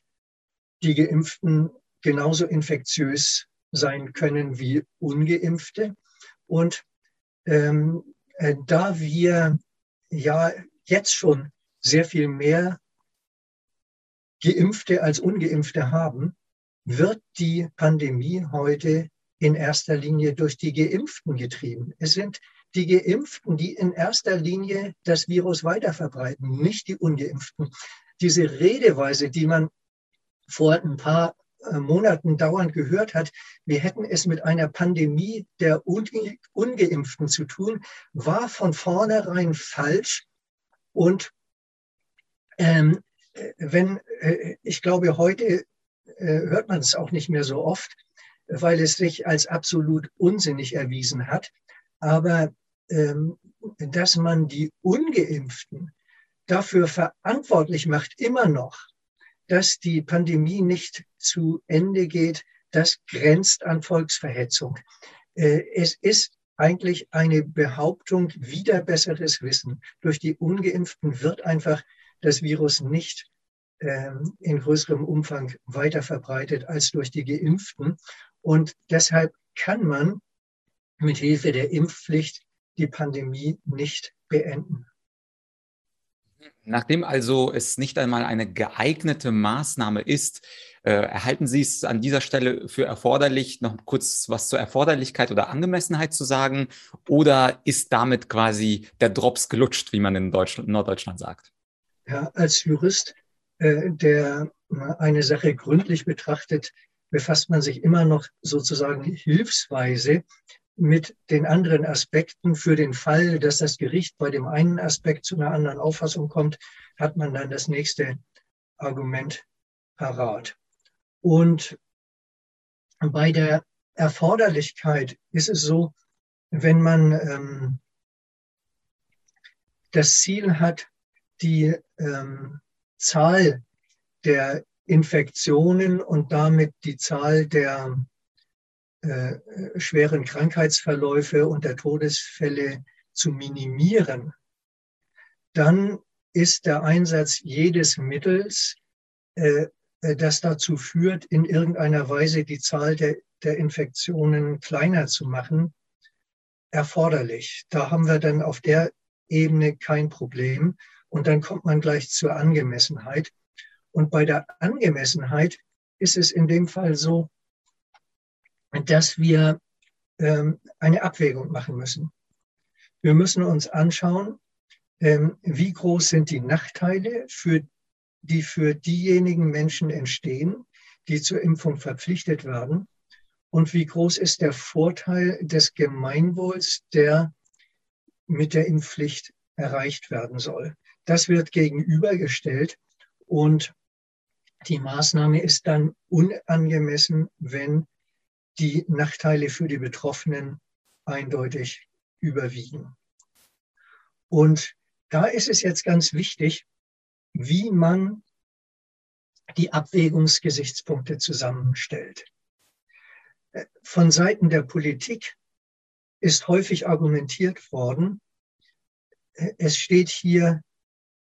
die Geimpften genauso infektiös sein können wie ungeimpfte. Und ähm, äh, da wir ja jetzt schon sehr viel mehr Geimpfte als ungeimpfte haben, wird die Pandemie heute in erster Linie durch die Geimpften getrieben. Es sind die Geimpften, die in erster Linie das Virus weiterverbreiten, nicht die Ungeimpften. Diese Redeweise, die man vor ein paar äh, Monaten dauernd gehört hat, wir hätten es mit einer Pandemie der Unge Ungeimpften zu tun, war von vornherein falsch. Und ähm, äh, wenn, äh, ich glaube, heute äh, hört man es auch nicht mehr so oft, weil es sich als absolut unsinnig erwiesen hat. Aber ähm, dass man die Ungeimpften dafür verantwortlich macht, immer noch, dass die Pandemie nicht zu Ende geht, das grenzt an Volksverhetzung. Äh, es ist eigentlich eine Behauptung wieder besseres Wissen. Durch die ungeimpften wird einfach das Virus nicht ähm, in größerem Umfang weiter verbreitet als durch die geimpften. Und deshalb kann man mit Hilfe der Impfpflicht die Pandemie nicht beenden. Nachdem also es nicht einmal eine geeignete Maßnahme ist, äh, erhalten Sie es an dieser Stelle für erforderlich, noch kurz was zur Erforderlichkeit oder Angemessenheit zu sagen? Oder ist damit quasi der Drops gelutscht, wie man in Deutschland, Norddeutschland sagt? Ja, als Jurist, äh, der eine Sache gründlich betrachtet, befasst man sich immer noch sozusagen hilfsweise mit den anderen Aspekten für den Fall, dass das Gericht bei dem einen Aspekt zu einer anderen Auffassung kommt, hat man dann das nächste Argument parat. Und bei der Erforderlichkeit ist es so, wenn man ähm, das Ziel hat, die ähm, Zahl der Infektionen und damit die Zahl der äh, schweren Krankheitsverläufe und der Todesfälle zu minimieren, dann ist der Einsatz jedes Mittels, äh, äh, das dazu führt, in irgendeiner Weise die Zahl der, der Infektionen kleiner zu machen, erforderlich. Da haben wir dann auf der Ebene kein Problem. Und dann kommt man gleich zur Angemessenheit. Und bei der Angemessenheit ist es in dem Fall so, dass wir ähm, eine Abwägung machen müssen. Wir müssen uns anschauen, ähm, wie groß sind die Nachteile, für, die für diejenigen Menschen entstehen, die zur Impfung verpflichtet werden, und wie groß ist der Vorteil des Gemeinwohls, der mit der Impfpflicht erreicht werden soll. Das wird gegenübergestellt und die Maßnahme ist dann unangemessen, wenn die Nachteile für die Betroffenen eindeutig überwiegen. Und da ist es jetzt ganz wichtig, wie man die Abwägungsgesichtspunkte zusammenstellt. Von Seiten der Politik ist häufig argumentiert worden, es steht hier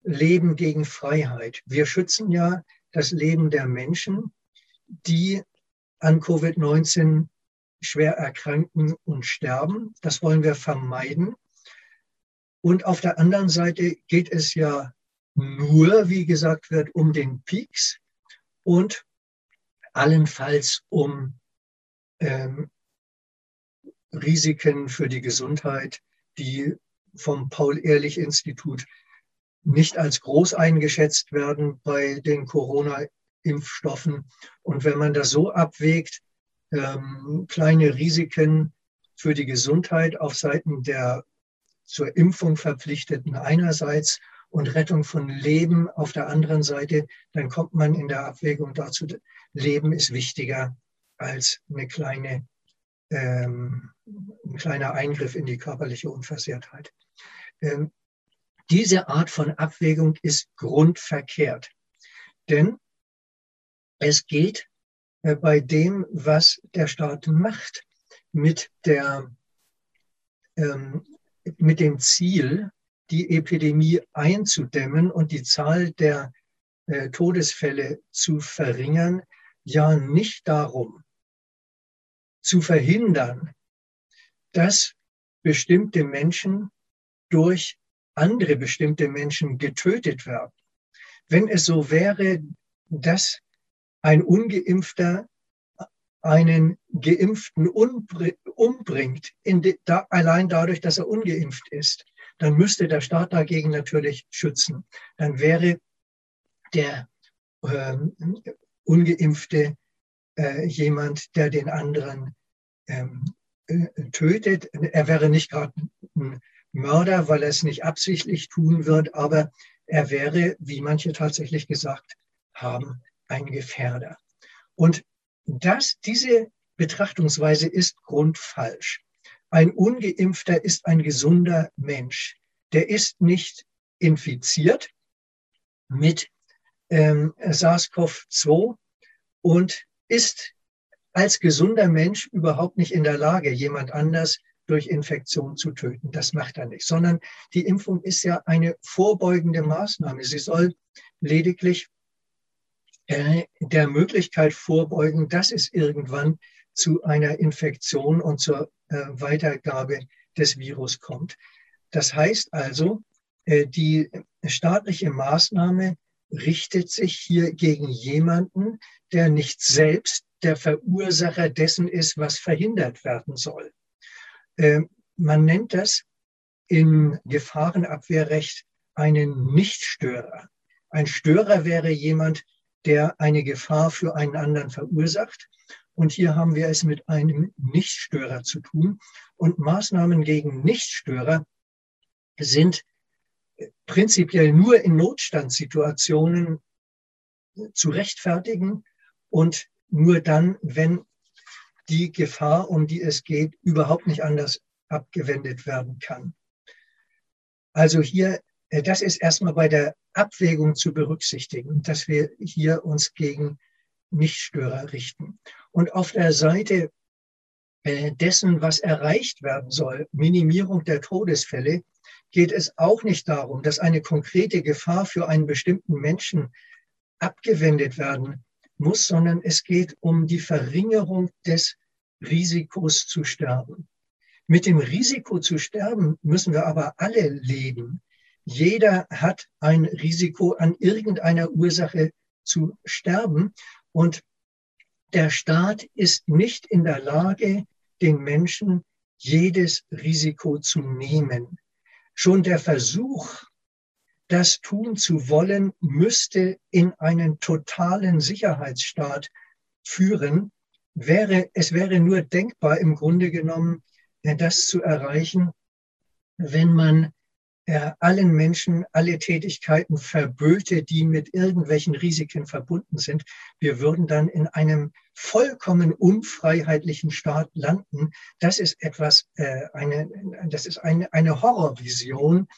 Leben gegen Freiheit. Wir schützen ja das Leben der Menschen, die an Covid-19 schwer erkranken und sterben. Das wollen wir vermeiden. Und auf der anderen Seite geht es ja nur, wie gesagt wird, um den Peaks und allenfalls um ähm, Risiken für die Gesundheit, die vom Paul-Ehrlich-Institut nicht als groß eingeschätzt werden bei den Corona-Impfstoffen. Und wenn man das so abwägt, ähm, kleine Risiken für die Gesundheit auf Seiten der zur Impfung verpflichteten einerseits und Rettung von Leben auf der anderen Seite, dann kommt man in der Abwägung dazu, Leben ist wichtiger als eine kleine, ähm, ein kleiner Eingriff in die körperliche Unversehrtheit. Ähm, diese Art von Abwägung ist grundverkehrt. Denn es geht äh, bei dem, was der Staat macht, mit, der, ähm, mit dem Ziel, die Epidemie einzudämmen und die Zahl der äh, Todesfälle zu verringern, ja nicht darum, zu verhindern, dass bestimmte Menschen durch andere bestimmte Menschen getötet werden. Wenn es so wäre, dass ein ungeimpfter einen Geimpften umbringt, da, allein dadurch, dass er ungeimpft ist, dann müsste der Staat dagegen natürlich schützen. Dann wäre der ähm, ungeimpfte äh, jemand, der den anderen ähm, äh, tötet. Er wäre nicht gerade ein Mörder, weil er es nicht absichtlich tun wird, aber er wäre, wie manche tatsächlich gesagt haben, ein Gefährder. Und das, diese Betrachtungsweise ist grundfalsch. Ein ungeimpfter ist ein gesunder Mensch. Der ist nicht infiziert mit ähm, SARS-CoV-2 und ist als gesunder Mensch überhaupt nicht in der Lage, jemand anders durch Infektion zu töten. Das macht er nicht, sondern die Impfung ist ja eine vorbeugende Maßnahme. Sie soll lediglich der Möglichkeit vorbeugen, dass es irgendwann zu einer Infektion und zur äh, Weitergabe des Virus kommt. Das heißt also, äh, die staatliche Maßnahme richtet sich hier gegen jemanden, der nicht selbst der Verursacher dessen ist, was verhindert werden soll. Ähm, man nennt das im Gefahrenabwehrrecht einen Nichtstörer. Ein Störer wäre jemand, der eine Gefahr für einen anderen verursacht. Und hier haben wir es mit einem Nichtstörer zu tun. Und Maßnahmen gegen Nichtstörer sind prinzipiell nur in Notstandssituationen zu rechtfertigen und nur dann, wenn die Gefahr, um die es geht, überhaupt nicht anders abgewendet werden kann. Also hier, äh, das ist erstmal bei der Abwägung zu berücksichtigen, dass wir hier uns gegen Nichtstörer richten. Und auf der Seite äh, dessen, was erreicht werden soll, Minimierung der Todesfälle, geht es auch nicht darum, dass eine konkrete Gefahr für einen bestimmten Menschen abgewendet werden muss, sondern es geht um die Verringerung des Risikos zu sterben. Mit dem Risiko zu sterben müssen wir aber alle leben. Jeder hat ein Risiko, an irgendeiner Ursache zu sterben. Und der Staat ist nicht in der Lage, den Menschen jedes Risiko zu nehmen. Schon der Versuch, das tun zu wollen, müsste in einen totalen Sicherheitsstaat führen. Wäre, es wäre nur denkbar, im Grunde genommen, das zu erreichen, wenn man äh, allen Menschen alle Tätigkeiten verböte, die mit irgendwelchen Risiken verbunden sind. Wir würden dann in einem vollkommen unfreiheitlichen Staat landen. Das ist etwas, äh, eine, das ist eine, eine Horrorvision,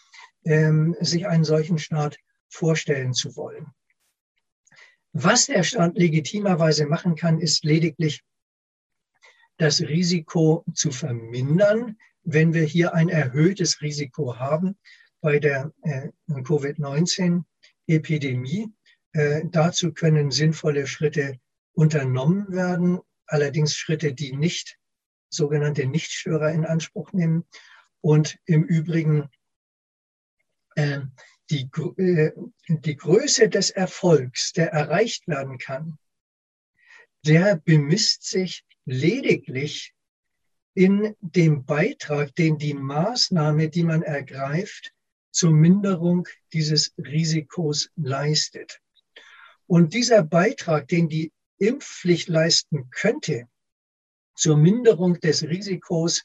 ähm, sich einen solchen Staat vorstellen zu wollen. Was der Staat legitimerweise machen kann, ist lediglich das Risiko zu vermindern, wenn wir hier ein erhöhtes Risiko haben bei der äh, Covid-19-Epidemie. Äh, dazu können sinnvolle Schritte unternommen werden, allerdings Schritte, die nicht sogenannte Nichtstörer in Anspruch nehmen. Und im Übrigen äh, die, äh, die Größe des Erfolgs, der erreicht werden kann, der bemisst sich lediglich in dem Beitrag, den die Maßnahme, die man ergreift, zur Minderung dieses Risikos leistet. Und dieser Beitrag, den die Impfpflicht leisten könnte, zur Minderung des Risikos,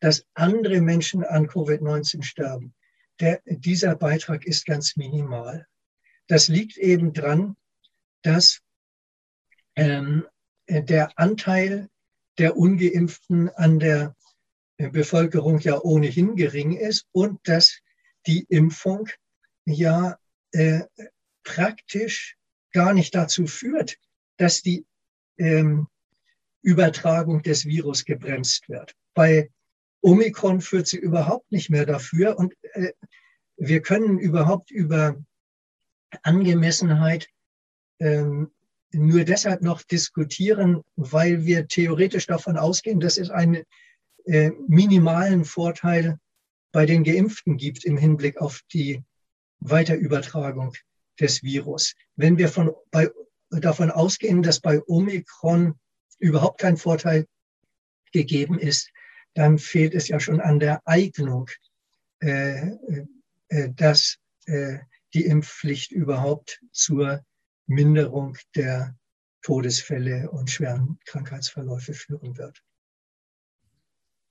dass andere Menschen an Covid-19 sterben, der, dieser Beitrag ist ganz minimal. Das liegt eben dran, dass ähm, der Anteil der ungeimpften an der Bevölkerung ja ohnehin gering ist und dass die Impfung ja äh, praktisch gar nicht dazu führt, dass die ähm, Übertragung des Virus gebremst wird. Bei Omikron führt sie überhaupt nicht mehr dafür und äh, wir können überhaupt über Angemessenheit ähm, nur deshalb noch diskutieren, weil wir theoretisch davon ausgehen, dass es einen äh, minimalen Vorteil bei den Geimpften gibt im Hinblick auf die Weiterübertragung des Virus. Wenn wir von, bei, davon ausgehen, dass bei Omikron überhaupt kein Vorteil gegeben ist, dann fehlt es ja schon an der Eignung, äh, äh, dass äh, die Impfpflicht überhaupt zur Minderung der Todesfälle und schweren Krankheitsverläufe führen wird.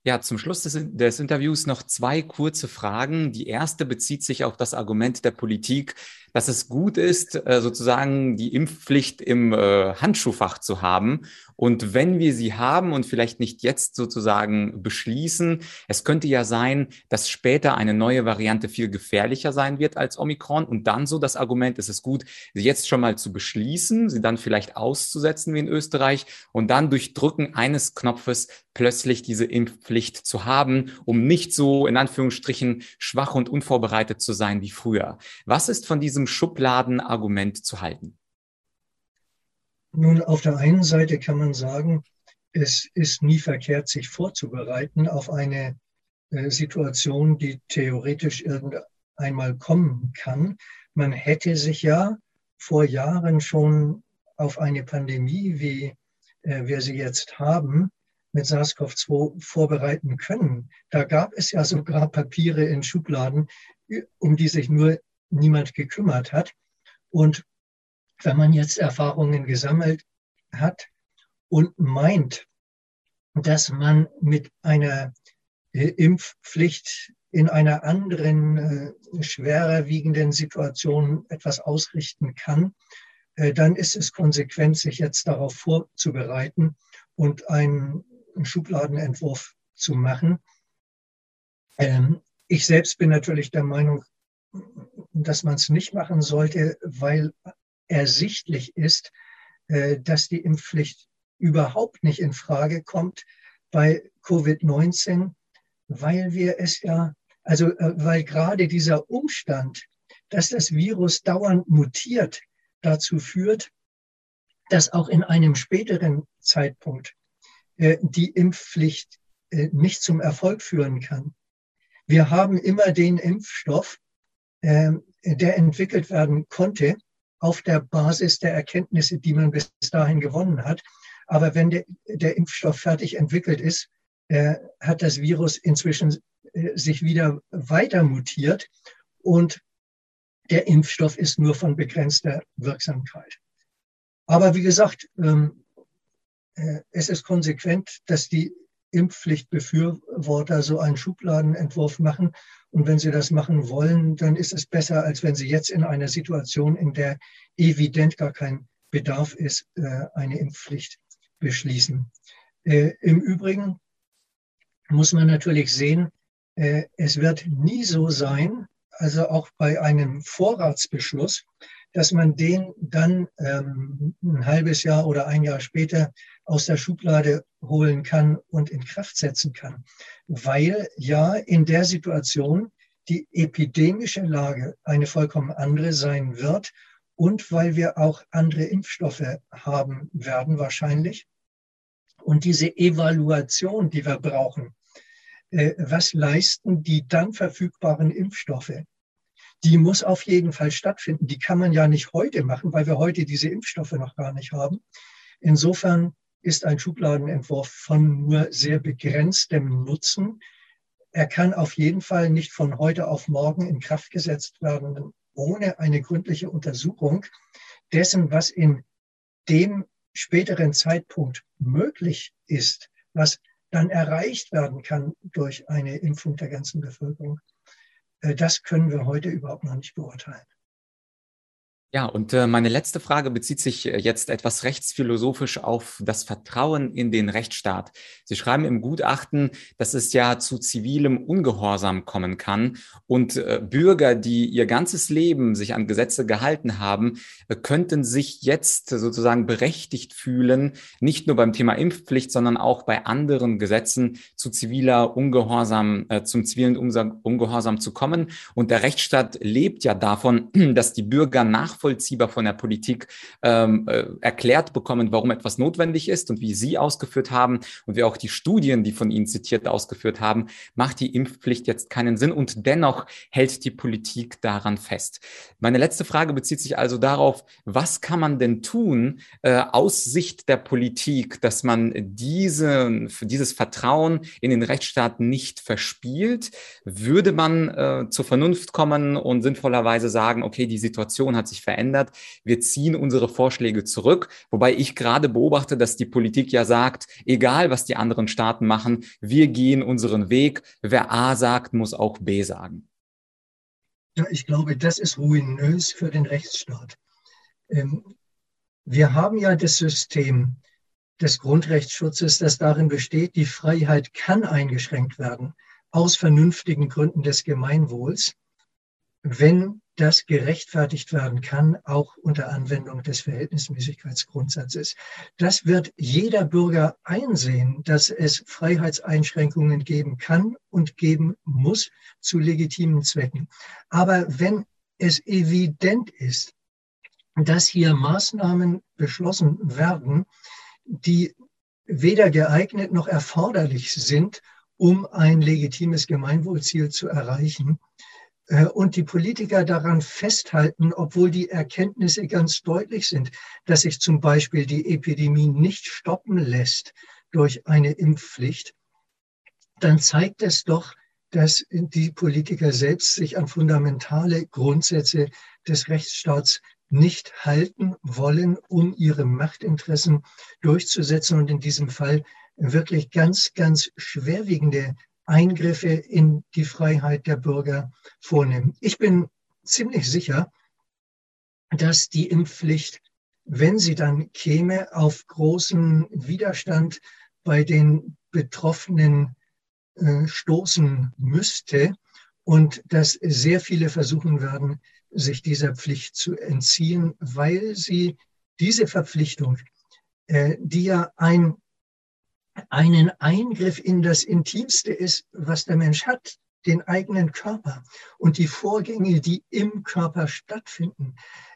Ja, zum Schluss des, des, Interviews noch zwei kurze Fragen. Die erste bezieht sich auf das Argument der Politik, dass es gut ist, äh, sozusagen die Impfpflicht im äh, Handschuhfach zu haben. Und wenn wir sie haben und vielleicht nicht jetzt sozusagen beschließen, es könnte ja sein, dass später eine neue Variante viel gefährlicher sein wird als Omikron. Und dann so das Argument, es ist gut, sie jetzt schon mal zu beschließen, sie dann vielleicht auszusetzen wie in Österreich und dann durch Drücken eines Knopfes plötzlich diese Impfpflicht zu haben, um nicht so in Anführungsstrichen schwach und unvorbereitet zu sein wie früher. Was ist von diesem Schubladenargument zu halten? Nun, auf der einen Seite kann man sagen, es ist nie verkehrt, sich vorzubereiten auf eine äh, Situation, die theoretisch irgendeinmal kommen kann. Man hätte sich ja vor Jahren schon auf eine Pandemie, wie äh, wir sie jetzt haben, mit SARS-CoV-2 vorbereiten können. Da gab es ja sogar Papiere in Schubladen, um die sich nur niemand gekümmert hat. Und wenn man jetzt Erfahrungen gesammelt hat und meint, dass man mit einer äh, Impfpflicht in einer anderen, äh, schwerer wiegenden Situation etwas ausrichten kann, äh, dann ist es konsequent, sich jetzt darauf vorzubereiten und einen Schubladenentwurf zu machen. Ähm, ich selbst bin natürlich der Meinung, dass man es nicht machen sollte, weil ersichtlich ist, äh, dass die Impfpflicht überhaupt nicht in Frage kommt bei Covid-19, weil wir es ja, also äh, weil gerade dieser Umstand, dass das Virus dauernd mutiert, dazu führt, dass auch in einem späteren Zeitpunkt äh, die Impfpflicht nicht zum Erfolg führen kann. Wir haben immer den Impfstoff, ähm, der entwickelt werden konnte, auf der Basis der Erkenntnisse, die man bis dahin gewonnen hat. Aber wenn der, der Impfstoff fertig entwickelt ist, äh, hat das Virus inzwischen äh, sich wieder weiter mutiert und der Impfstoff ist nur von begrenzter Wirksamkeit. Aber wie gesagt, ähm, äh, es ist konsequent, dass die Impfpflichtbefürworter so einen Schubladenentwurf machen und wenn Sie das machen wollen, dann ist es besser, als wenn Sie jetzt in einer Situation, in der evident gar kein Bedarf ist, äh, eine Impfpflicht beschließen. Äh, Im Übrigen muss man natürlich sehen, äh, es wird nie so sein, also auch bei einem Vorratsbeschluss, dass man den dann ähm, ein halbes Jahr oder ein Jahr später aus der Schublade holen kann und in Kraft setzen kann. Weil ja in der Situation die epidemische Lage eine vollkommen andere sein wird und weil wir auch andere Impfstoffe haben werden wahrscheinlich. Und diese Evaluation, die wir brauchen, äh, was leisten die dann verfügbaren Impfstoffe? Die muss auf jeden Fall stattfinden. Die kann man ja nicht heute machen, weil wir heute diese Impfstoffe noch gar nicht haben. Insofern ist ein Schubladenentwurf von nur sehr begrenztem Nutzen. Er kann auf jeden Fall nicht von heute auf morgen in Kraft gesetzt werden, ohne eine gründliche Untersuchung dessen, was in dem späteren Zeitpunkt möglich ist, was dann erreicht werden kann durch eine Impfung der ganzen Bevölkerung. Äh, das können wir heute überhaupt noch nicht beurteilen. Ja, und äh, meine letzte Frage bezieht sich äh, jetzt etwas rechtsphilosophisch auf das Vertrauen in den Rechtsstaat. Sie schreiben im Gutachten, dass es ja zu zivilem Ungehorsam kommen kann und äh, Bürger, die ihr ganzes Leben sich an Gesetze gehalten haben, äh, könnten sich jetzt sozusagen berechtigt fühlen, nicht nur beim Thema Impfpflicht, sondern auch bei anderen Gesetzen zu ziviler Ungehorsam, äh, zum zivilen Ungehorsam zu kommen. Und der Rechtsstaat lebt ja davon, dass die Bürger nach nachvollziehbar von der Politik ähm, äh, erklärt bekommen, warum etwas notwendig ist und wie Sie ausgeführt haben und wie auch die Studien, die von Ihnen zitiert ausgeführt haben, macht die Impfpflicht jetzt keinen Sinn und dennoch hält die Politik daran fest. Meine letzte Frage bezieht sich also darauf, was kann man denn tun äh, aus Sicht der Politik, dass man diese, dieses Vertrauen in den Rechtsstaat nicht verspielt? Würde man äh, zur Vernunft kommen und sinnvollerweise sagen, okay, die Situation hat sich verändert, wir ziehen unsere Vorschläge zurück, wobei ich gerade beobachte, dass die Politik ja sagt, egal was die anderen Staaten machen, wir gehen unseren Weg, wer A sagt, muss auch B sagen. Ja, ich glaube, das ist ruinös für den Rechtsstaat. Ähm, wir haben ja das System des Grundrechtsschutzes, das darin besteht, die Freiheit kann eingeschränkt werden aus vernünftigen Gründen des Gemeinwohls, wenn das gerechtfertigt werden kann, auch unter Anwendung des Verhältnismäßigkeitsgrundsatzes. Das wird jeder Bürger einsehen, dass es Freiheitseinschränkungen geben kann und geben muss zu legitimen Zwecken. Aber wenn es evident ist, dass hier Maßnahmen beschlossen werden, die weder geeignet noch erforderlich sind, um ein legitimes Gemeinwohlziel zu erreichen. Äh, und die Politiker daran festhalten, obwohl die Erkenntnisse ganz deutlich sind, dass sich zum Beispiel die Epidemie nicht stoppen lässt durch eine Impfpflicht, dann zeigt es doch, dass die Politiker selbst sich an fundamentale Grundsätze des Rechtsstaats nicht halten wollen, um ihre Machtinteressen durchzusetzen. Und in diesem Fall wirklich ganz, ganz schwerwiegende Eingriffe in die Freiheit der Bürger vornehmen. Ich bin ziemlich sicher, dass die Impfpflicht, wenn sie dann käme, auf großen Widerstand bei den Betroffenen äh, stoßen müsste und dass sehr viele versuchen werden, sich dieser Pflicht zu entziehen, weil sie diese Verpflichtung, äh, die ja ein, einen Eingriff in das Intimste ist, was der Mensch hat, den eigenen Körper und die Vorgänge, die im Körper stattfinden,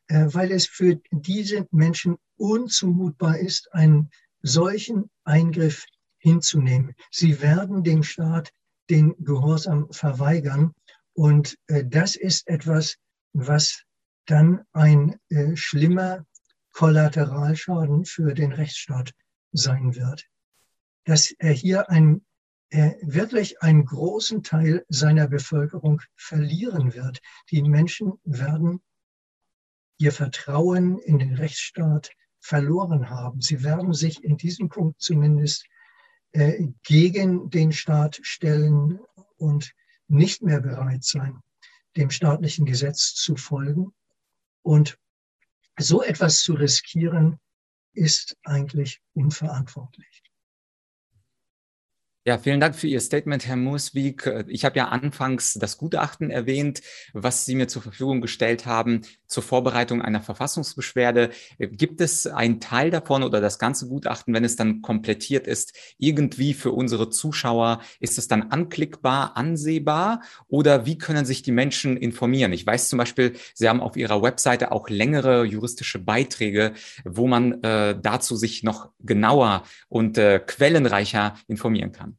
äh, weil es für diese Menschen unzumutbar ist, einen solchen Eingriff hinzunehmen. Sie werden dem Staat den Gehorsam verweigern. Und äh, das ist etwas, was dann ein äh, schlimmer Kollateralschaden für den Rechtsstaat sein wird. Dass er hier ein, äh, wirklich einen großen Teil seiner Bevölkerung verlieren wird. Die Menschen werden ihr Vertrauen in den Rechtsstaat verloren haben. Sie werden sich in diesem Punkt zumindest äh, gegen den Staat stellen und nicht mehr bereit sein, dem staatlichen Gesetz zu folgen. Und so etwas zu riskieren, ist eigentlich unverantwortlich. Ja, vielen Dank für Ihr Statement, Herr Muswig. Ich habe ja anfangs das Gutachten erwähnt, was Sie mir zur Verfügung gestellt haben zur Vorbereitung einer Verfassungsbeschwerde. Gibt es einen Teil davon oder das ganze Gutachten, wenn es dann komplettiert ist, irgendwie für unsere Zuschauer? Ist es dann anklickbar, ansehbar oder wie können sich die Menschen informieren? Ich weiß zum Beispiel, Sie haben auf Ihrer Webseite auch längere juristische Beiträge, wo man äh, dazu sich noch genauer und äh, quellenreicher informieren kann.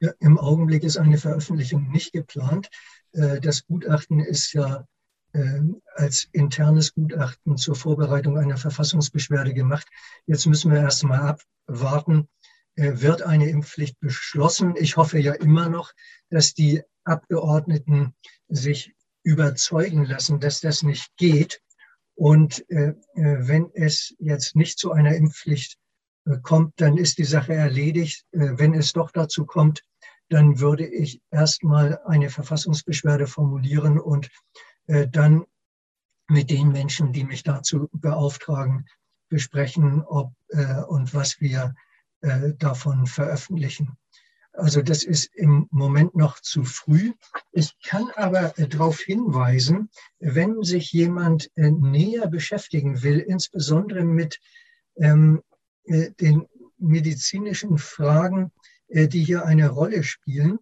Ja, Im Augenblick ist eine Veröffentlichung nicht geplant. Äh, das Gutachten ist ja äh, als internes Gutachten zur Vorbereitung einer Verfassungsbeschwerde gemacht. Jetzt müssen wir erst mal abwarten, äh, wird eine Impfpflicht beschlossen. Ich hoffe ja immer noch, dass die Abgeordneten sich überzeugen lassen, dass das nicht geht. Und wenn es jetzt nicht zu einer Impfpflicht kommt, dann ist die Sache erledigt. Äh, wenn es doch dazu kommt, dann würde ich erstmal eine Verfassungsbeschwerde formulieren und äh, dann mit den Menschen, die mich dazu beauftragen, besprechen, ob äh, und was wir davon veröffentlichen. Also das ist im Moment noch zu früh. Ich kann aber darauf hinweisen, wenn sich jemand näher beschäftigen will, insbesondere mit ähm, äh, den medizinischen Fragen, äh, die hier eine Rolle spielen.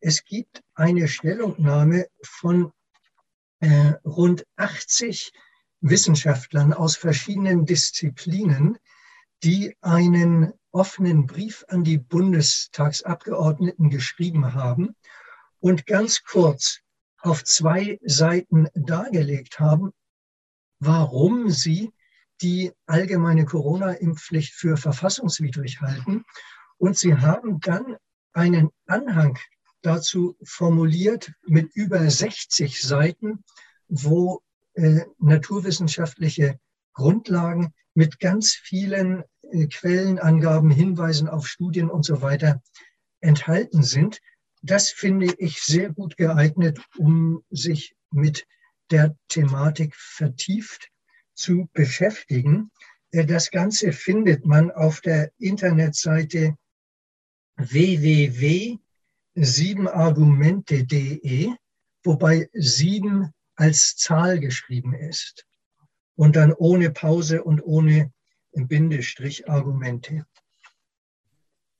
Es gibt eine Stellungnahme von äh, rund 80 Wissenschaftlern aus verschiedenen Disziplinen, die einen offenen Brief an die Bundestagsabgeordneten geschrieben haben und ganz kurz auf zwei Seiten dargelegt haben, warum sie die allgemeine Corona-Impfpflicht für verfassungswidrig halten. Und sie haben dann einen Anhang dazu formuliert mit über 60 Seiten, wo äh, naturwissenschaftliche Grundlagen mit ganz vielen äh, Quellenangaben, Hinweisen auf Studien und so weiter enthalten sind. Das finde ich sehr gut geeignet, um sich mit der Thematik vertieft zu beschäftigen. Äh, das Ganze findet man auf der Internetseite www.siebenargumente.de, wobei sieben als Zahl geschrieben ist und dann ohne Pause und ohne Bindestrich Argumente.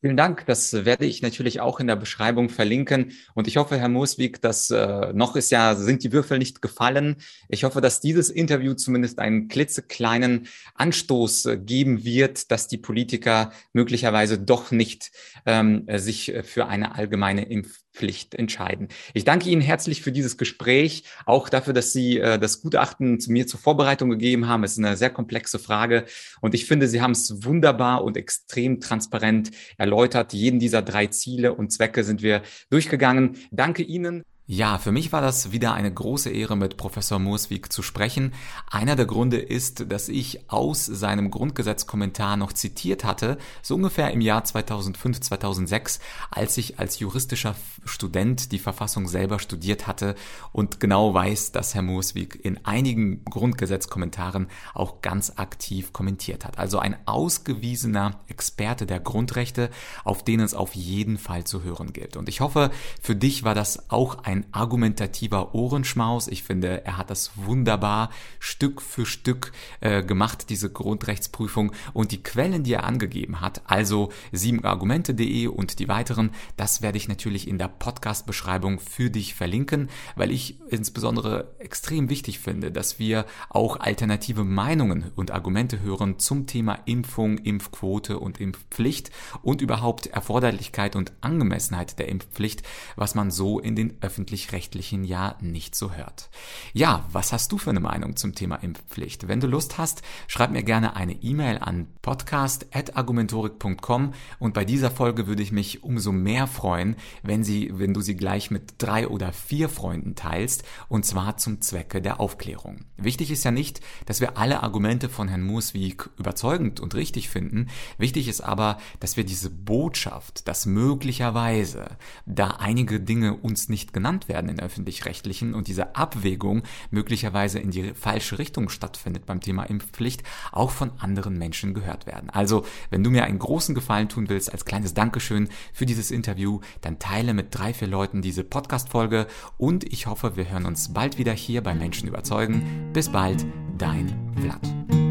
Vielen Dank. Das werde ich natürlich auch in der Beschreibung verlinken. Und ich hoffe, Herr Mooswig, dass äh, noch ist ja, sind die Würfel nicht gefallen. Ich hoffe, dass dieses Interview zumindest einen klitzekleinen Anstoß äh, geben wird, dass die Politiker möglicherweise doch nicht ähm, sich für eine allgemeine Impf Pflicht entscheiden. Ich danke Ihnen herzlich für dieses Gespräch, auch dafür, dass Sie äh, das Gutachten zu mir zur Vorbereitung gegeben haben. Es ist eine sehr komplexe Frage und ich finde, Sie haben es wunderbar und extrem transparent erläutert. Jeden dieser drei Ziele und Zwecke sind wir durchgegangen. Danke Ihnen. Ja, für mich war das wieder eine große Ehre, mit Professor Murswig zu sprechen. Einer der Gründe ist, dass ich aus seinem Grundgesetzkommentar noch zitiert hatte, so ungefähr im Jahr 2005, 2006, als ich als juristischer Student die Verfassung selber studiert hatte und genau weiß, dass Herr Murswig in einigen Grundgesetzkommentaren auch ganz aktiv kommentiert hat. Also ein ausgewiesener Experte der Grundrechte, auf den es auf jeden Fall zu hören gilt. Und ich hoffe, für dich war das auch ein ein argumentativer Ohrenschmaus. Ich finde, er hat das wunderbar Stück für Stück äh, gemacht, diese Grundrechtsprüfung. Und die Quellen, die er angegeben hat, also siebenargumente.de und die weiteren, das werde ich natürlich in der Podcast-Beschreibung für dich verlinken, weil ich insbesondere extrem wichtig finde, dass wir auch alternative Meinungen und Argumente hören zum Thema Impfung, Impfquote und Impfpflicht und überhaupt Erforderlichkeit und Angemessenheit der Impfpflicht, was man so in den öffentlichen öffentlich-rechtlichen ja nicht so hört. Ja, was hast du für eine Meinung zum Thema Impfpflicht? Wenn du Lust hast, schreib mir gerne eine E-Mail an podcast.argumentorik.com und bei dieser Folge würde ich mich umso mehr freuen, wenn sie, wenn du sie gleich mit drei oder vier Freunden teilst und zwar zum Zwecke der Aufklärung. Wichtig ist ja nicht, dass wir alle Argumente von Herrn Murswig überzeugend und richtig finden. Wichtig ist aber, dass wir diese Botschaft, dass möglicherweise da einige Dinge uns nicht genannt genannt werden in öffentlich-rechtlichen und diese Abwägung möglicherweise in die falsche Richtung stattfindet beim Thema Impfpflicht, auch von anderen Menschen gehört werden. Also, wenn du mir einen großen Gefallen tun willst, als kleines Dankeschön für dieses Interview, dann teile mit drei, vier Leuten diese Podcast-Folge und ich hoffe, wir hören uns bald wieder hier bei Menschen überzeugen. Bis bald, dein